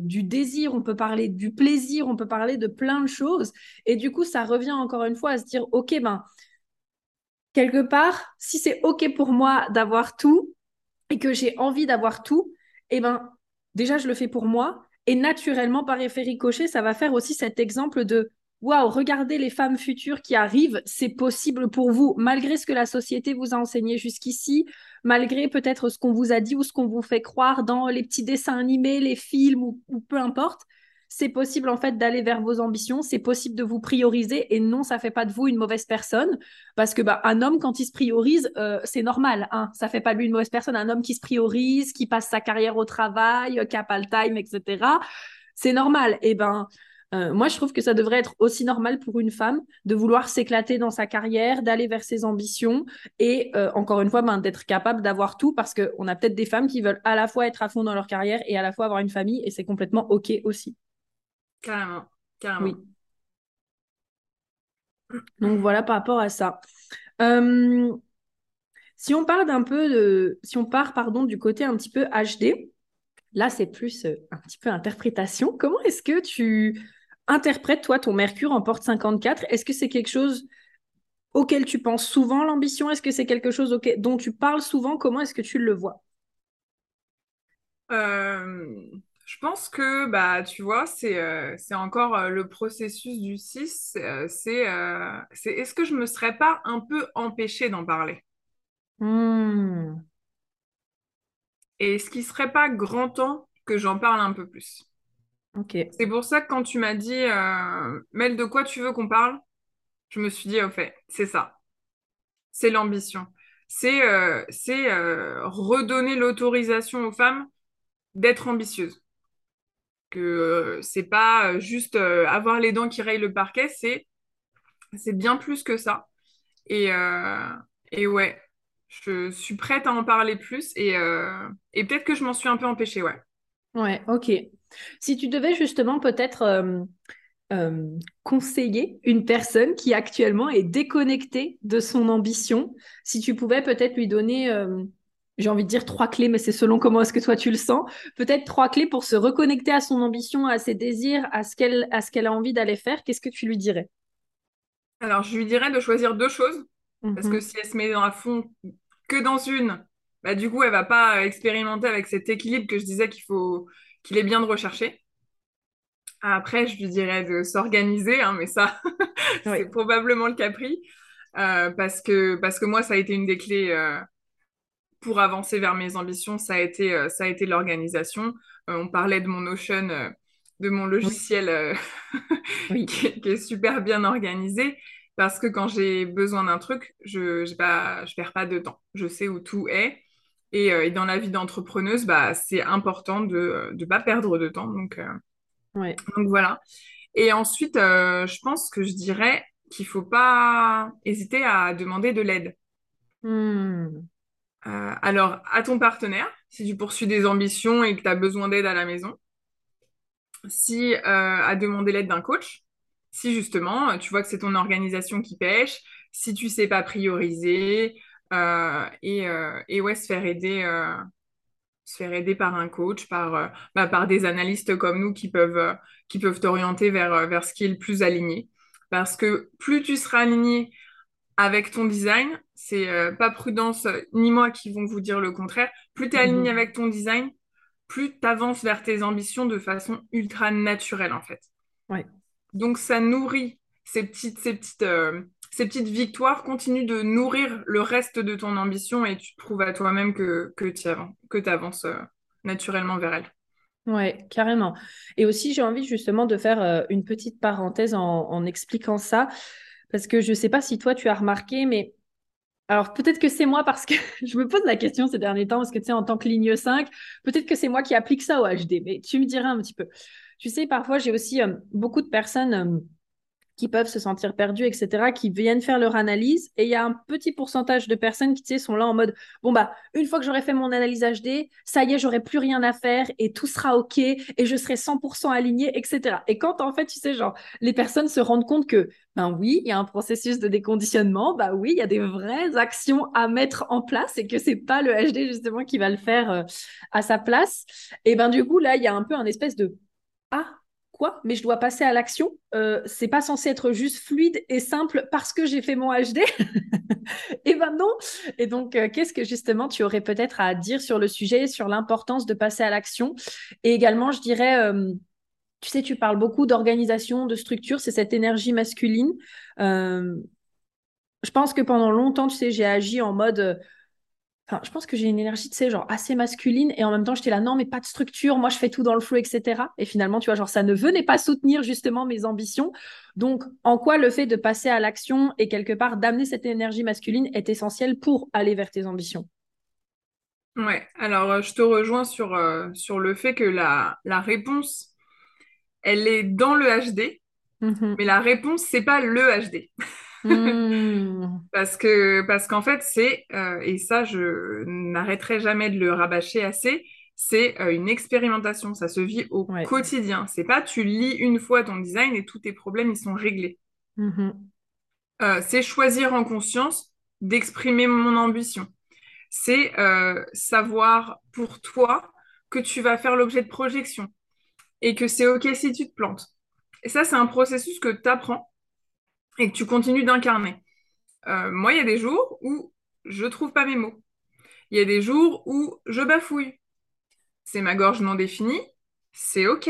du désir, on peut parler du plaisir, on peut parler de plein de choses. Et du coup, ça revient encore une fois à se dire, OK, ben, quelque part, si c'est OK pour moi d'avoir tout et que j'ai envie d'avoir tout, eh ben, déjà, je le fais pour moi. Et naturellement, par effet ricochet, ça va faire aussi cet exemple de Waouh, regardez les femmes futures qui arrivent, c'est possible pour vous, malgré ce que la société vous a enseigné jusqu'ici, malgré peut-être ce qu'on vous a dit ou ce qu'on vous fait croire dans les petits dessins animés, les films ou peu importe c'est possible en fait d'aller vers vos ambitions, c'est possible de vous prioriser et non, ça fait pas de vous une mauvaise personne parce que bah, un homme quand il se priorise, euh, c'est normal, hein, ça fait pas de lui une mauvaise personne. Un homme qui se priorise, qui passe sa carrière au travail, qui a pas le time, etc. C'est normal. Et eh ben euh, moi, je trouve que ça devrait être aussi normal pour une femme de vouloir s'éclater dans sa carrière, d'aller vers ses ambitions et encore une fois, ben, d'être capable d'avoir tout parce qu'on a peut-être des femmes qui veulent à la fois être à fond dans leur carrière et à la fois avoir une famille et c'est complètement OK aussi. Carrément, carrément. Oui. Donc voilà par rapport à ça. Euh, si on parle d'un peu de, si on part pardon du côté un petit peu HD, là c'est plus euh, un petit peu interprétation. Comment est-ce que tu interprètes toi ton Mercure en porte 54 Est-ce que c'est quelque chose auquel tu penses souvent l'ambition? Est-ce que c'est quelque chose dont tu parles souvent? Comment est-ce que tu le vois? Euh, je pense que, bah, tu vois, c'est euh, encore euh, le processus du 6. Euh, c'est est-ce que je me serais pas un peu empêchée d'en parler? Hmm. Et est-ce qu'il serait pas grand temps que j'en parle un peu plus? C'est pour ça que quand tu m'as dit, Mel, de quoi tu veux qu'on parle Je me suis dit, au fait, c'est ça. C'est l'ambition. C'est c'est redonner l'autorisation aux femmes d'être ambitieuses que euh, c'est pas euh, juste euh, avoir les dents qui rayent le parquet, c'est c'est bien plus que ça. Et, et ouais, je suis prête à en parler plus et, et peut-être que je m'en suis un peu empêchée, ouais. Ouais, ok. Si tu devais justement peut-être conseiller une personne qui actuellement est déconnectée de son ambition, si tu pouvais peut-être lui donner j'ai envie de dire trois clés, mais c'est selon comment est-ce que toi tu le sens. Peut-être trois clés pour se reconnecter à son ambition, à ses désirs, à ce qu'elle, à ce qu'elle a envie d'aller faire. Qu'est-ce que tu lui dirais? Alors, je lui dirais de choisir deux choses. Parce que mhm. si elle se met dans la fond que dans une, bah, du coup, elle va pas expérimenter avec cet équilibre que je disais qu'il faut, qu'il est bien de rechercher. Après, je lui dirais de s'organiser, hein, mais ça, c'est probablement le capri. Euh, parce, que, parce que moi, ça a été une des clés. Euh, pour avancer vers mes ambitions, ça a été, euh, ça a été l'organisation. On parlait de mon Notion, de mon logiciel qui, est super bien organisé. Parce que quand j'ai besoin d'un truc, je ne perds pas de temps. Je sais où tout est. Et, dans la vie d'entrepreneuse, bah, c'est important de ne pas perdre de temps. Donc, donc voilà. Et ensuite, je pense que je dirais qu'il ne faut pas hésiter à demander de l'aide. Hmm. Euh, alors, à ton partenaire, si tu poursuis des ambitions et que tu as besoin d'aide à la maison. Si euh, à demander l'aide d'un coach, si justement tu vois que c'est ton organisation qui pêche, si tu sais pas prioriser, euh, et, ouais, se faire aider, se faire aider par un coach, par, bah, par des analystes comme nous qui peuvent, qui peuvent t'orienter vers, vers ce qui est le plus aligné. Parce que plus tu seras aligné avec ton design, c'est euh, pas Prudence euh, ni moi qui vont vous dire le contraire. Plus tu es aligné mhm. avec ton design, plus tu avances vers tes ambitions de façon ultra naturelle en fait. Ouais. Donc ça nourrit, ces petites, ces petites, euh, ces petites victoires continuent de nourrir le reste de ton ambition et tu prouves à toi-même que, que tu avances euh, naturellement vers elle. Ouais, carrément. Et aussi, j'ai envie justement de faire euh, une petite parenthèse en, expliquant ça, parce que je ne sais pas si toi tu as remarqué, mais alors peut-être que c'est moi parce que je me pose la question ces derniers temps, parce que tu sais, en tant que ligne 5, peut-être que c'est moi qui applique ça au HD, mais tu me diras un petit peu. Tu sais, parfois j'ai aussi euh, beaucoup de personnes qui peuvent se sentir perdus, etc., qui viennent faire leur analyse. Et il y a un petit pourcentage de personnes qui, sont là en mode, bon, bah, une fois que j'aurai fait mon analyse HD, ça y est, j'aurai plus rien à faire et tout sera OK et je serai 100% aligné, etc. Et quand, en fait, tu sais, genre, les personnes se rendent compte que, ben oui, il y a un processus de déconditionnement, bah oui, il y a des vraies actions à mettre en place et que c'est pas le HD, justement, qui va le faire euh, à sa place. Et ben, du coup, là, il y a un peu un espèce de, ah, quoi, mais je dois passer à l'action. Euh, c'est pas censé être juste fluide et simple parce que j'ai fait mon HD. et ben non. Et donc, euh, qu'est-ce que justement tu aurais peut-être à dire sur le sujet, sur l'importance de passer à l'action? Et également, je dirais, euh, tu sais, tu parles beaucoup d'organisation, de structure, c'est cette énergie masculine. je pense que pendant longtemps, tu sais, j'ai agi en mode Enfin, je pense que j'ai une énergie, tu sais, genre assez masculine et en même temps, j'étais là, non, mais pas de structure, moi je fais tout dans le flow, etc. Et finalement, tu vois, genre ça ne venait pas soutenir justement mes ambitions. Donc, en quoi le fait de passer à l'action et quelque part d'amener cette énergie masculine est essentiel pour aller vers tes ambitions? Ouais, alors euh, je te rejoins sur, euh, sur le fait que la, la réponse, elle est dans le HD, mm-hmm. mais la réponse, c'est pas le HD. Hmm. parce que parce qu'en fait, c'est, euh, et ça, je n'arrêterai jamais de le rabâcher assez, c'est euh, une expérimentation. Ça se vit au quotidien. C'est pas tu lis une fois ton design et tous tes problèmes, ils sont réglés. Mm-hmm. Euh, c'est choisir en conscience d'exprimer mon ambition. C'est savoir pour toi que tu vas faire l'objet de projection et que c'est OK si tu te plantes. Et ça, c'est un processus que tu apprends et que tu continues d'incarner. Euh, moi, il y a des jours où je trouve pas mes mots. Il y a des jours où je bafouille. C'est ma gorge non définie, c'est OK.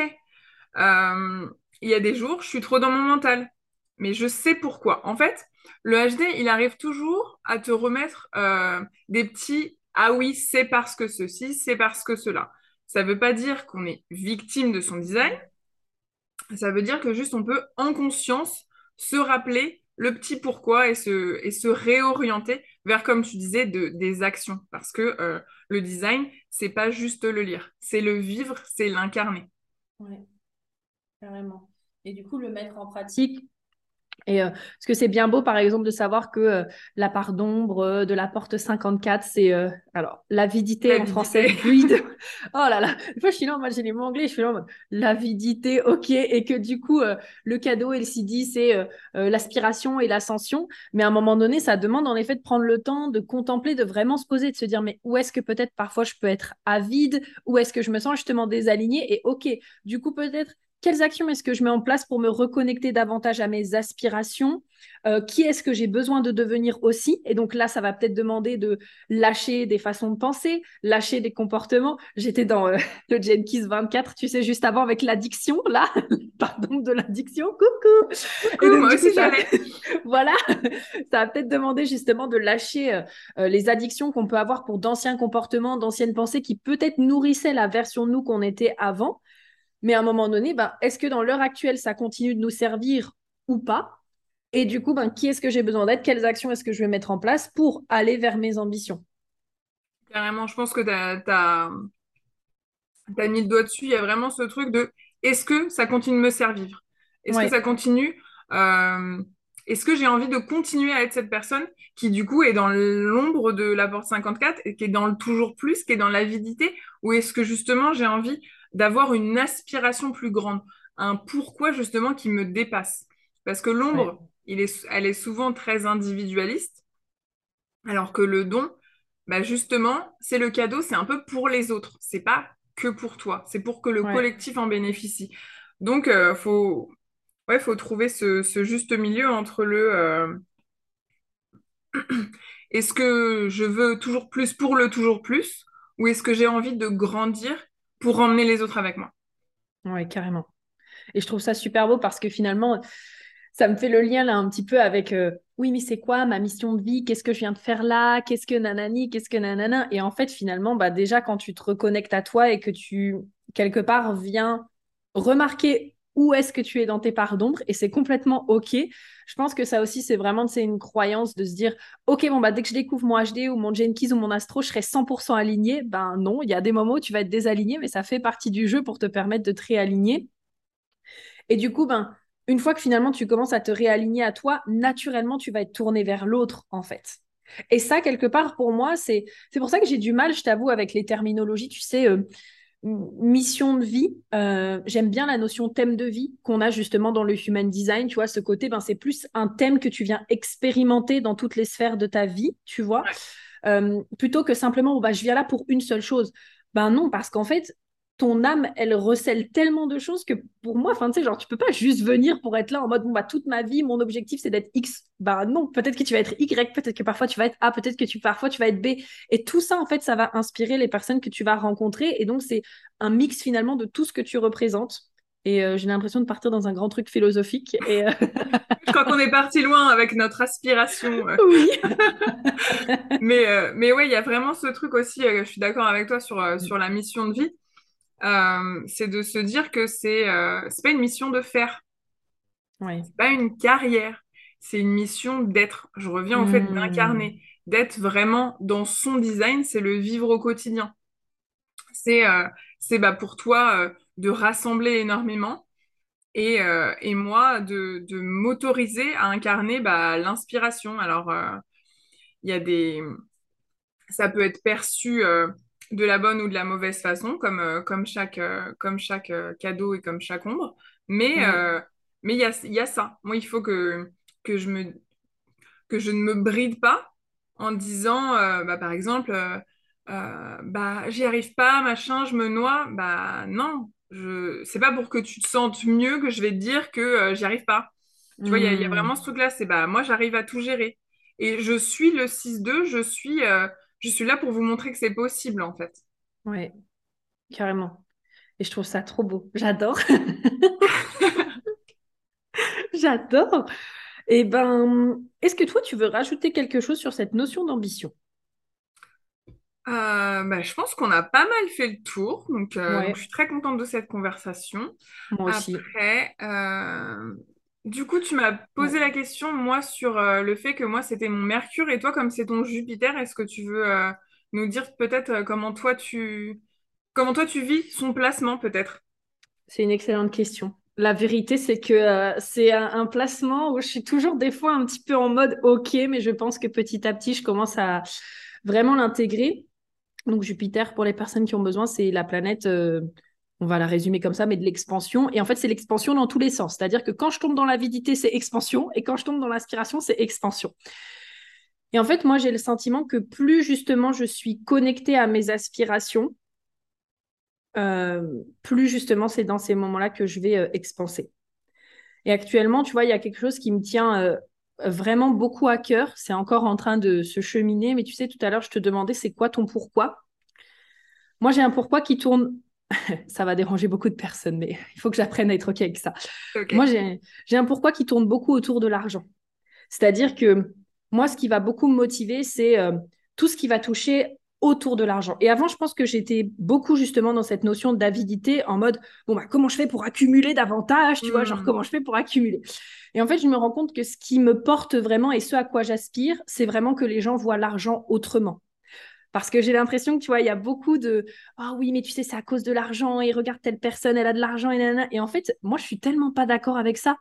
Euh, il y a des jours, je suis trop dans mon mental. Mais je sais pourquoi. En fait, le HD, il arrive toujours à te remettre euh, des petits Ah oui, c'est parce que ceci, c'est parce que cela. Ça ne veut pas dire qu'on est victime de son design. Ça veut dire que juste on peut, en conscience, se rappeler le petit pourquoi et se, et se réorienter vers, comme tu disais, de, des actions. Parce que euh, le design, c'est pas juste le lire, c'est le vivre, c'est l'incarner. Oui, carrément. Et du coup, le mettre en pratique, et euh, parce que c'est bien beau, par exemple, de savoir que euh, la part d'ombre euh, de la porte 54, c'est alors l'avidité en français, fluide. oh là là, une fois je suis là, moi j'ai les mots anglais, je suis là en mode l'avidité, ok, et que du coup le cadeau et le CD, c'est l'aspiration et l'ascension. Mais à un moment donné, ça demande en effet de prendre le temps de contempler, de vraiment se poser, de se dire mais où est-ce que peut-être parfois je peux être avide, où est-ce que je me sens justement désalignée, et ok, du coup peut-être quelles actions est-ce que je mets en place pour me reconnecter davantage à mes aspirations? Euh, Qui est-ce que j'ai besoin de devenir aussi? Et donc là, ça va peut-être demander de lâcher des façons de penser, lâcher des comportements. J'étais dans euh, le Jenkins 24, tu sais, juste avant avec l'addiction, là, pardon de l'addiction, coucou. Coucou, moi aussi voilà, ça va peut-être demander justement de lâcher euh, les addictions qu'on peut avoir pour d'anciens comportements, d'anciennes pensées qui peut-être nourrissaient la version de nous qu'on était avant mais à un moment donné, ben, est-ce que dans l'heure actuelle, ça continue de nous servir ou pas? Et du coup, ben, qui est-ce que j'ai besoin d'être Quelles actions est-ce que je vais mettre en place pour aller vers mes ambitions? Carrément, je pense que tu as, mis le doigt dessus. Il y a vraiment ce truc de est-ce que ça continue de me servir? Est-ce que ça continue euh, Est-ce que j'ai envie de continuer à être cette personne qui, du coup, est dans l'ombre de la porte 54 et qui est dans le toujours plus, qui est dans l'avidité? Ou est-ce que justement j'ai envie d'avoir une aspiration plus grande, un pourquoi justement qui me dépasse. Parce que l'ombre, il est, elle est souvent très individualiste, alors que le don, bah justement, c'est le cadeau, c'est un peu pour les autres, c'est pas que pour toi, c'est pour que le collectif en bénéficie. Donc, euh, faut, ouais, faut trouver ce, juste milieu entre le euh, est-ce que je veux toujours plus pour le toujours plus, ou est-ce que j'ai envie de grandir pour emmener les autres avec moi. Oui, carrément. Et je trouve ça super beau parce que finalement, ça me fait le lien là un petit peu avec euh, oui, mais c'est quoi ma mission de vie? Qu'est-ce que je viens de faire là? Qu'est-ce que nanani? Qu'est-ce que nanana? Et en fait, finalement, bah, déjà, quand tu te reconnectes à toi et que tu, quelque part, viens remarquer où est-ce que tu es dans tes parts d'ombre et c'est complètement OK. Je pense que ça aussi, c'est vraiment une croyance de se dire OK, bon, bah, dès que je découvre mon HD ou mon Jenkins ou mon Astro, je serai 100% aligné. Ben non, il y a des moments où tu vas être désaligné, mais ça fait partie du jeu pour te permettre de te réaligner. Et du coup, ben, une fois que finalement tu commences à te réaligner à toi, naturellement, tu vas être tourné vers l'autre, en fait. Et ça, quelque part, pour moi, c'est pour ça que j'ai du mal, je t'avoue, avec les terminologies. Tu sais, euh, mission de vie. Euh, j'aime bien la notion thème de vie qu'on a justement dans le human design. Tu vois, ce côté, ben, c'est plus un thème que tu viens expérimenter dans toutes les sphères de ta vie, tu vois, euh, plutôt que simplement, bah, je viens là pour une seule chose. Ben non, parce qu'en fait, ton âme, elle recèle tellement de choses que pour moi, enfin, tu sais, genre, tu peux pas juste venir pour être là en mode, bon, bah, toute ma vie, mon objectif, c'est d'être X. Bah non, peut-être que tu vas être Y, peut-être que parfois tu vas être A, peut-être que tu, parfois tu vas être B. Et tout ça, en fait, ça va inspirer les personnes que tu vas rencontrer. Et donc, c'est un mix finalement de tout ce que tu représentes. Et euh, j'ai l'impression de partir dans un grand truc philosophique. Et euh, Je crois qu'on est parti loin avec notre aspiration. Oui. mais, euh, mais ouais, il y a vraiment ce truc aussi, je suis d'accord avec toi sur, sur la mission de vie euh, c'est de se dire que c'est euh, c'est pas une mission de faire. Ouais. C'est pas une carrière. C'est une mission d'être. Je reviens au fait hmm. d'incarner, d'être vraiment dans son design. C'est le vivre au quotidien. C'est euh, c'est bah, pour toi euh, de rassembler énormément et, et moi de, de m'autoriser à incarner bah, l'inspiration. Alors il y a des ça peut être perçu de la bonne ou de la mauvaise façon, comme, euh, comme chaque, euh, comme chaque euh, cadeau et comme chaque ombre. Mais mais il y a, y a ça. Moi, il faut que, que, je me, que je ne me bride pas en disant, bah, par exemple, bah, j'y arrive pas, machin, je me noie. Bah non, je... c'est pas pour que tu te sentes mieux que je vais te dire que j'y arrive pas. Tu vois, il y, y, a vraiment ce truc-là, c'est bah, moi, j'arrive à tout gérer. Et je suis le 6-2, je suis je suis là pour vous montrer que c'est possible, en fait. Ouais, carrément. Et je trouve ça trop beau. J'adore. J'adore. Et eh ben, est-ce que toi, tu veux rajouter quelque chose sur cette notion d'ambition? Euh, bah, je pense qu'on a pas mal fait le tour, donc, euh, je suis très contente de cette conversation. Moi aussi. Après, euh, du coup, tu m'as posé la question, moi, sur euh, le fait que moi, c'était mon Mercure et toi, comme c'est ton Jupiter, est-ce que tu veux euh, nous dire peut-être euh, comment toi tu comment toi tu vis son placement peut-être? C'est une excellente question. La vérité, c'est que c'est un, placement où je suis toujours des fois un petit peu en mode OK, mais je pense que petit à petit, je commence à vraiment l'intégrer. Donc Jupiter, pour les personnes qui ont besoin, c'est la planète on va la résumer comme ça, mais de l'expansion. Et en fait, c'est l'expansion dans tous les sens. C'est-à-dire que quand je tombe dans l'avidité, c'est expansion, et quand je tombe dans l'inspiration, c'est expansion. Et en fait, moi, j'ai le sentiment que plus justement je suis connectée à mes aspirations, euh, plus justement c'est dans ces moments-là que je vais euh, expanser. Et actuellement, tu vois, il y a quelque chose qui me tient euh, vraiment beaucoup à cœur. C'est encore en train de se cheminer, mais tu sais, tout à l'heure, je te demandais c'est quoi ton pourquoi? Moi, j'ai un pourquoi qui tourne ça va déranger beaucoup de personnes, mais il faut que j'apprenne à être OK avec ça. Moi, j'ai un pourquoi qui tourne beaucoup autour de l'argent. C'est-à-dire que moi, ce qui va beaucoup me motiver, c'est euh, tout ce qui va toucher autour de l'argent. Et avant, je pense que j'étais beaucoup justement dans cette notion d'avidité en mode, bon, bah, comment je fais pour accumuler davantage, tu vois, genre hmm. comment je fais pour accumuler? Et en fait, je me rends compte que ce qui me porte vraiment et ce à quoi j'aspire, c'est vraiment que les gens voient l'argent autrement. Parce que j'ai l'impression que, tu vois, il y a beaucoup de Ah oui, mais tu sais, c'est à cause de l'argent et regarde telle personne, elle a de l'argent et nanana. Et en fait, moi, je suis tellement pas d'accord avec ça.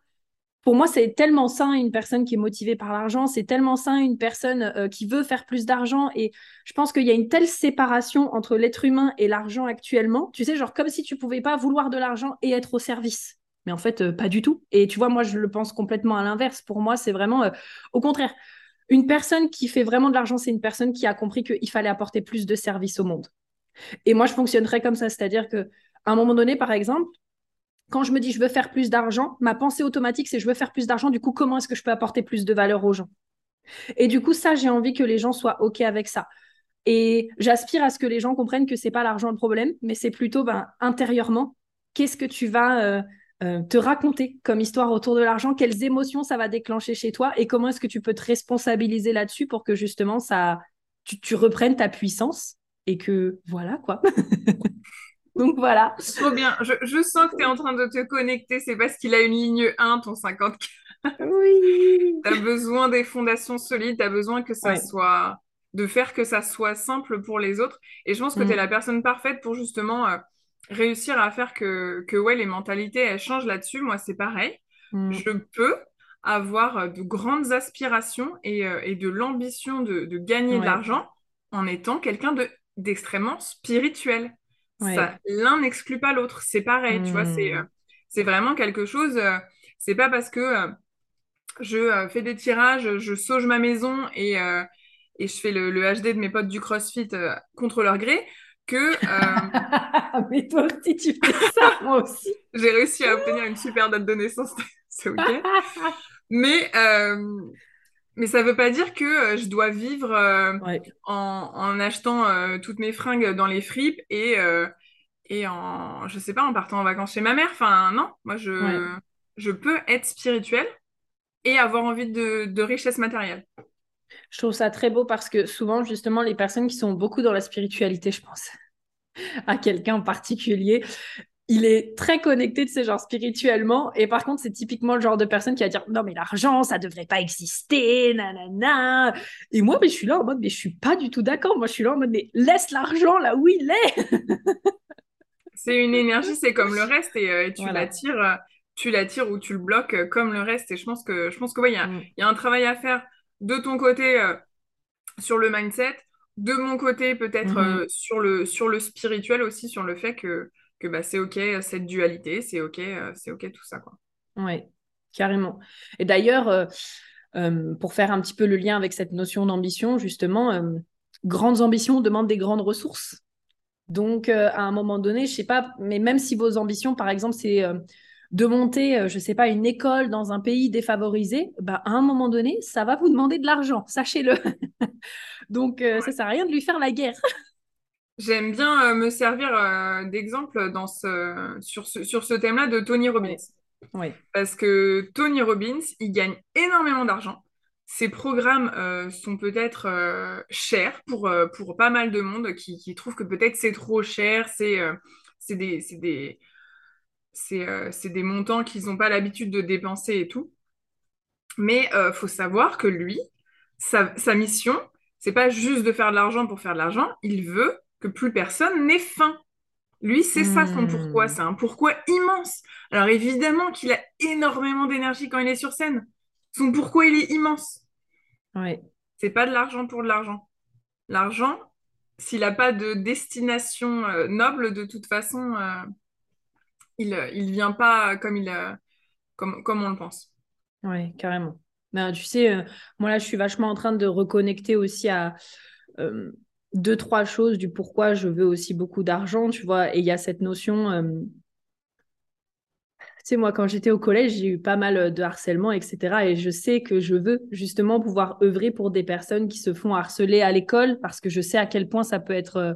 Pour moi, c'est tellement sain une personne qui est motivée par l'argent, c'est tellement sain une personne euh, qui veut faire plus d'argent. Et je pense qu'il y a une telle séparation entre l'être humain et l'argent actuellement. Tu sais, genre comme si tu pouvais pas vouloir de l'argent et être au service. Mais en fait, euh, pas du tout. Et tu vois, moi, je le pense complètement à l'inverse. Pour moi, c'est vraiment euh, au contraire. Une personne qui fait vraiment de l'argent, c'est une personne qui a compris qu'il fallait apporter plus de services au monde. Et moi, je fonctionnerais comme ça, c'est-à-dire que à un moment donné, par exemple, quand je me dis je veux faire plus d'argent, ma pensée automatique, c'est je veux faire plus d'argent, du coup, comment est-ce que je peux apporter plus de valeur aux gens? Et du coup, ça, j'ai envie que les gens soient OK avec ça. Et j'aspire à ce que les gens comprennent que c'est pas l'argent le problème, mais c'est plutôt ben, intérieurement, qu'est-ce que tu vas euh, te raconter comme histoire autour de l'argent, quelles émotions ça va déclencher chez toi et comment est-ce que tu peux te responsabiliser là-dessus pour que justement ça, tu, tu reprennes ta puissance et que voilà quoi. Donc voilà. Trop bien. Je, sens que tu es en train de te connecter. C'est parce qu'il a une ligne 1, ton 50 Oui. tu as besoin des fondations solides. Tu as besoin que ça soit. de faire que ça soit simple pour les autres. Et je pense que tu es la personne parfaite pour justement euh, réussir à faire que, que ouais, les mentalités elles changent là-dessus. Moi, c'est pareil. Mm. Je peux avoir euh, de grandes aspirations et, euh, et de l'ambition de, de, gagner de l'argent en étant quelqu'un de d'extrêmement spirituel. L'un n'exclut pas l'autre. C'est pareil, tu vois, c'est, hmm. euh, c'est vraiment quelque chose. C'est pas parce que je fais des tirages, je sauge ma maison et, et je fais le, le, HD de mes potes du CrossFit contre leur gré que. Mais toi aussi, tu fais ça, moi aussi. J'ai réussi à obtenir une super date de naissance ce week-end. Mais mais ça veut pas dire que euh, je dois vivre euh, en, en, achetant euh, toutes mes fringues dans les fripes et, et en, je sais pas, en partant en vacances chez ma mère. Enfin, non, moi, je, je peux être spirituelle et avoir envie de, de richesse matérielle. Je trouve ça très beau parce que souvent, justement, les personnes qui sont beaucoup dans la spiritualité, je pense à quelqu'un en particulier, il est très connecté de ces genres spirituellement. Et par contre, c'est typiquement le genre de personne qui va dire non, mais l'argent, ça devrait pas exister, nanana. Et moi, mais je suis là en mode, mais je suis pas du tout d'accord. Moi, je suis là en mode, mais laisse l'argent là où il est. c'est une énergie, c'est comme le reste et, euh, tu l'attires. Euh, tu l'attires ou tu le bloques euh, comme le reste. Et je pense que, je pense que, il mm. y, a un travail à faire de ton côté sur le mindset, de mon côté peut-être sur, le, sur le spirituel aussi, sur le fait que que bah, c'est OK euh, cette dualité, c'est OK, euh, c'est OK tout ça. Quoi. Oui, carrément. Et d'ailleurs, euh, pour faire un petit peu le lien avec cette notion d'ambition, justement, grandes ambitions demandent des grandes ressources. Donc, à un moment donné, je sais pas, mais même si vos ambitions, par exemple, c'est de monter, je sais pas, une école dans un pays défavorisé, bah, à un moment donné, ça va vous demander de l'argent, sachez-le. Donc, ça sert à rien de lui faire la guerre. J'aime bien euh, me servir euh, d'exemple dans ce, sur ce, sur ce thème-là de Tony Robbins. Oui. Parce que Tony Robbins, il gagne énormément d'argent. Ses programmes euh, sont peut-être chers pour, pour pas mal de monde qui, qui trouve que peut-être c'est trop cher, c'est c'est des, des, des montants qu'ils n'ont pas l'habitude de dépenser et tout. Mais il faut savoir que lui, sa, sa mission, c'est pas juste de faire de l'argent pour faire de l'argent, il veut que plus personne n'ait faim. Lui, c'est ça son pourquoi. Hmm. C'est un pourquoi immense. Alors évidemment qu'il a énormément d'énergie quand il est sur scène. Son pourquoi, il est immense. Ouais. C'est pas de l'argent pour de l'argent. L'argent, s'il n'a pas de destination euh, noble, de toute façon, euh, il ne vient pas comme, il, comme, comme on le pense. Oui, carrément. Ben, tu sais, euh, moi là, je suis vachement en train de reconnecter aussi à deux, trois choses du pourquoi je veux aussi beaucoup d'argent, tu vois. Et il y a cette notion. Euh, tu sais, moi, quand j'étais au collège, j'ai eu pas mal de harcèlement, etc. Et je sais que je veux justement pouvoir œuvrer pour des personnes qui se font harceler à l'école parce que je sais à quel point ça peut être euh,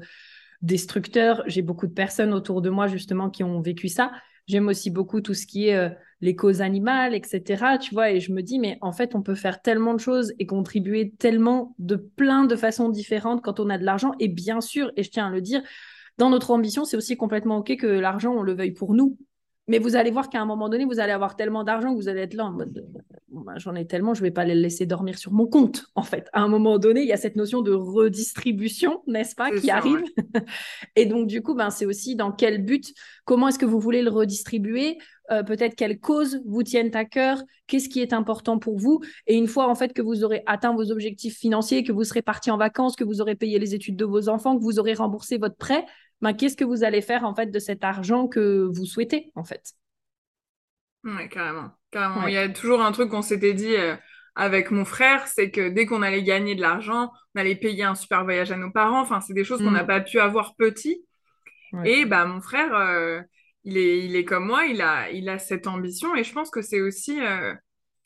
destructeur. J'ai beaucoup de personnes autour de moi, justement, qui ont vécu ça. J'aime aussi beaucoup tout ce qui est euh, les causes animales, etc. Tu vois, et je me dis, mais en fait, on peut faire tellement de choses et contribuer tellement de plein de façons différentes quand on a de l'argent. Et bien sûr, et je tiens à le dire, dans notre ambition, c'est aussi complètement OK que l'argent, on le veuille pour nous. Mais vous allez voir qu'à un moment donné, vous allez avoir tellement d'argent que vous allez être là en mode bah, j'en ai tellement, je ne vais pas les laisser dormir sur mon compte. En fait, à un moment donné, il y a cette notion de redistribution, n'est-ce pas, qui arrive. Et donc, du coup, ben, c'est aussi dans quel but, comment est-ce que vous voulez le redistribuer euh, Peut-être quelles causes vous tiennent à cœur Qu'est-ce qui est important pour vous Et une fois en fait que vous aurez atteint vos objectifs financiers, que vous serez parti en vacances, que vous aurez payé les études de vos enfants, que vous aurez remboursé votre prêt, ben, qu'est-ce que vous allez faire en fait de cet argent que vous souhaitez en fait? Oui, carrément. carrément. Il y a toujours un truc qu'on s'était dit euh, avec mon frère, c'est que dès qu'on allait gagner de l'argent, on allait payer un super voyage à nos parents. Enfin, c'est des choses qu'on n'a mm. pas pu avoir petit. Et bah, mon frère, euh, il, est, il est comme moi, il a, il a cette ambition. Et je pense que c'est aussi, euh,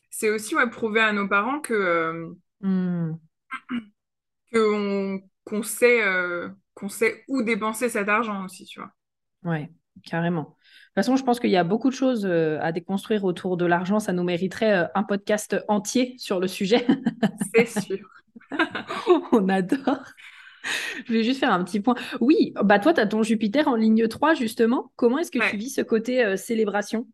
c'est aussi ouais, prouver à nos parents que, mm. qu'on sait qu'on sait où dépenser cet argent aussi, tu vois. Ouais, carrément. façon, je pense qu'il y a beaucoup de choses à déconstruire autour de l'argent. Ça nous mériterait un podcast entier sur le sujet. C'est sûr. On adore. Je vais juste faire un petit point. Oui, bah toi, tu as ton Jupiter en ligne 3, justement. Comment est-ce que tu vis ce côté célébration?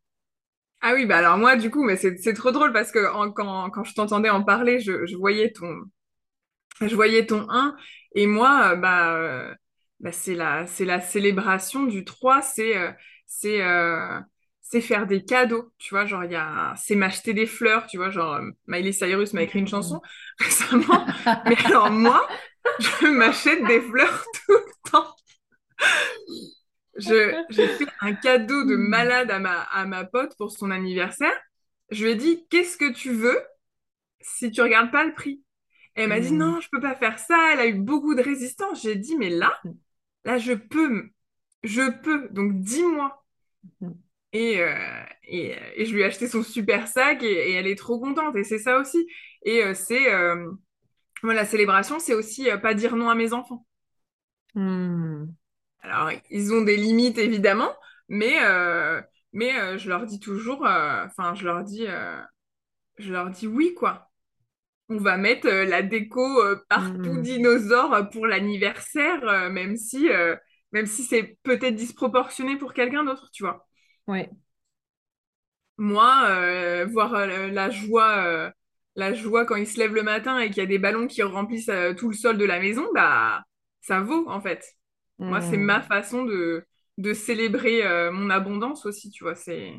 Ah oui, bah alors moi, du coup, mais c'est trop drôle parce que quand, quand je t'entendais en parler, je, je, voyais ton, je voyais ton 1 et moi, euh, bah, euh, bah c'est la, la célébration du 3, c'est euh, c'est c'est faire des cadeaux, tu vois, genre, il y a, c'est m'acheter des fleurs, tu vois, genre, Miley Cyrus m'a écrit une chanson récemment, mais alors moi, je m'achète des fleurs tout le temps j'ai fait un cadeau de hmm. malade à ma, à ma pote pour son anniversaire. Je lui ai dit, qu'est-ce que tu veux si tu regardes pas le prix? Elle m'a dit, hmm. non, je peux pas faire ça. Elle a eu beaucoup de résistance. J'ai dit, mais là, là, je peux. Je peux. Donc, dis-moi. Hmm. Et, euh, et, et, je lui ai acheté son super sac et, elle est trop contente. Et c'est ça aussi. Et euh, c'est... Euh, la célébration, c'est aussi pas dire non à mes enfants. Alors, ils ont des limites, évidemment, mais, mais je leur dis toujours, enfin, je leur dis, je leur dis oui, quoi. On va mettre la déco partout mmh. dinosaure pour l'anniversaire, même si, même si c'est peut-être disproportionné pour quelqu'un d'autre, tu vois. Ouais. Moi, voir la joie, la joie quand ils se lèvent le matin et qu'il y a des ballons qui remplissent tout le sol de la maison, bah, ça vaut, en fait. Moi, c'est ma hmm. façon de, de célébrer euh, mon abondance aussi, tu vois. C'est,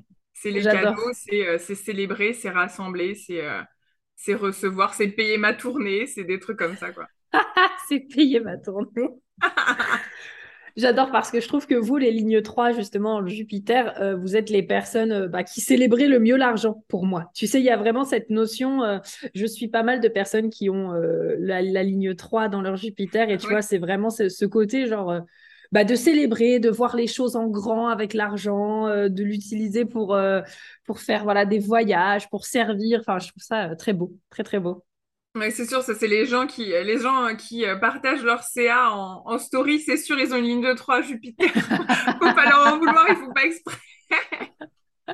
les cadeaux, euh, c'est, célébrer, c'est rassembler, c'est, euh, c'est recevoir, c'est payer ma tournée, c'est des trucs comme ça, quoi. c'est payer ma tournée. J'adore parce que je trouve que vous, les lignes 3, justement, Jupiter, vous êtes les personnes bah, qui célébrez le mieux l'argent pour moi. Tu sais, il y a vraiment cette notion, je suis pas mal de personnes qui ont la, ligne 3 dans leur Jupiter et tu vois, c'est vraiment ce, côté genre bah, de célébrer, de voir les choses en grand avec l'argent, euh, de l'utiliser pour, euh, pour faire voilà, des voyages, pour servir. Enfin, je trouve ça euh, très beau, très très beau. Oui, c'est sûr, ça c'est les gens qui les gens qui partagent leur CA en, en story, c'est sûr, ils ont une ligne de 3 Jupiter. faut pas leur en vouloir, ils font pas exprès.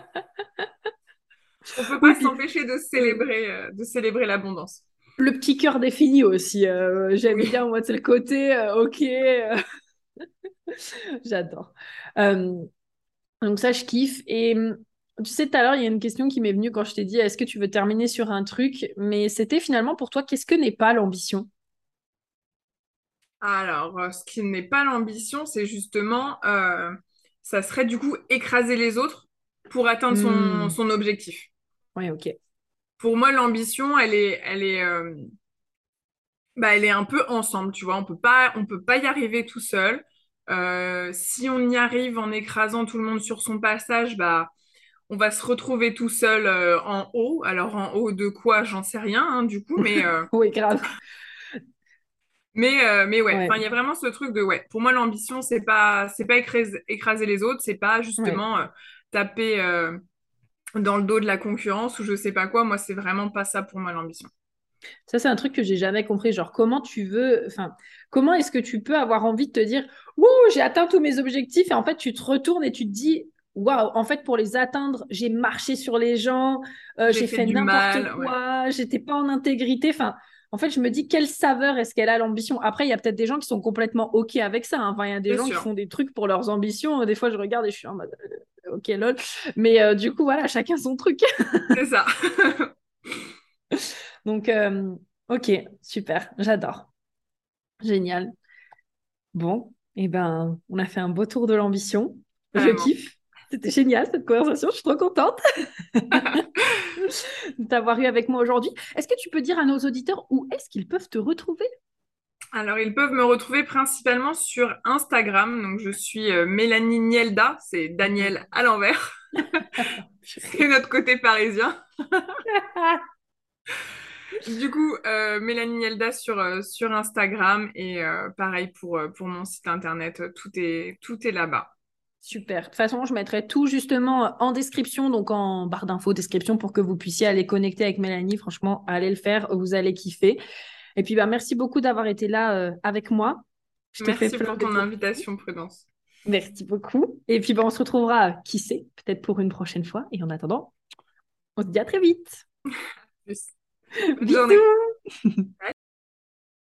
On peut pas s'empêcher de célébrer de célébrer l'abondance. Le petit cœur défini aussi. J'aime bien moi c'est le côté OK. J'adore. Euh, donc ça, je kiffe. Et hum, tu sais, tout à l'heure, il y a une question qui m'est venue quand je t'ai dit, est-ce que tu veux terminer sur un truc? Mais c'était finalement pour toi, qu'est-ce que n'est pas l'ambition? Alors, euh, ce qui n'est pas l'ambition, c'est justement, euh, ça serait du coup écraser les autres pour atteindre son, hmm. son objectif. Oui, ok. Pour moi, l'ambition, elle est, elle est, bah, elle est un peu ensemble, tu vois. On peut pas, on peut pas y arriver tout seul. Euh, si on y arrive en écrasant tout le monde sur son passage, bah, on va se retrouver tout seul euh, en haut. Alors en haut de quoi, j'en sais rien, hein, du coup, mais... Euh, oui, grave. mais, mais ouais, il y a vraiment ce truc de, ouais, pour moi, l'ambition, c'est pas, c'est pas écraser, écraser, les autres, c'est pas justement taper dans le dos de la concurrence ou je sais pas quoi. Moi, c'est vraiment pas ça pour moi, l'ambition. Ça, c'est un truc que j'ai jamais compris. Genre, comment tu veux, enfin, comment est-ce que tu peux avoir envie de te dire, Wouh, j'ai atteint tous mes objectifs, et en fait, tu te retournes et tu te dis, waouh, en fait, pour les atteindre, j'ai marché sur les gens, euh, j'ai fait, n'importe quoi, j'étais pas en intégrité. Enfin, en fait, je me dis, quelle saveur est-ce qu'elle a l'ambition? Après, il y a peut-être des gens qui sont complètement OK avec ça. Hein. Enfin, il y a des gens qui font des trucs pour leurs ambitions. Des fois, je regarde et je suis en mode, euh, OK, lol. Mais euh, du coup, voilà, chacun son truc. C'est ça. Donc, euh, ok, super, j'adore. Génial. Bon, eh ben, on a fait un beau tour de l'ambition. Je kiffe. C'était génial cette conversation, je suis trop contente de t'avoir eu avec moi aujourd'hui. Est-ce que tu peux dire à nos auditeurs où est-ce qu'ils peuvent te retrouver? Alors, ils peuvent me retrouver principalement sur Instagram. Donc, je suis euh, Mélanie Nielda, c'est Daniel à l'envers. c'est notre côté parisien. Du coup, euh, Mélanie Nielda sur, euh, sur Instagram et euh, pareil pour, pour mon site internet, tout est, tout est là-bas. Super. De toute façon, je mettrai tout justement en description, donc en barre d'infos, description, pour que vous puissiez aller connecter avec Mélanie. Franchement, allez le faire, vous allez kiffer. Et puis, bah, merci beaucoup d'avoir été là avec moi. Je merci pour ton invitation, Prudence. Merci beaucoup. Et puis, ben, on se retrouvera, qui sait, peut-être pour une prochaine fois. Et en attendant, on se dit à très vite. Bonne Bisous. journée.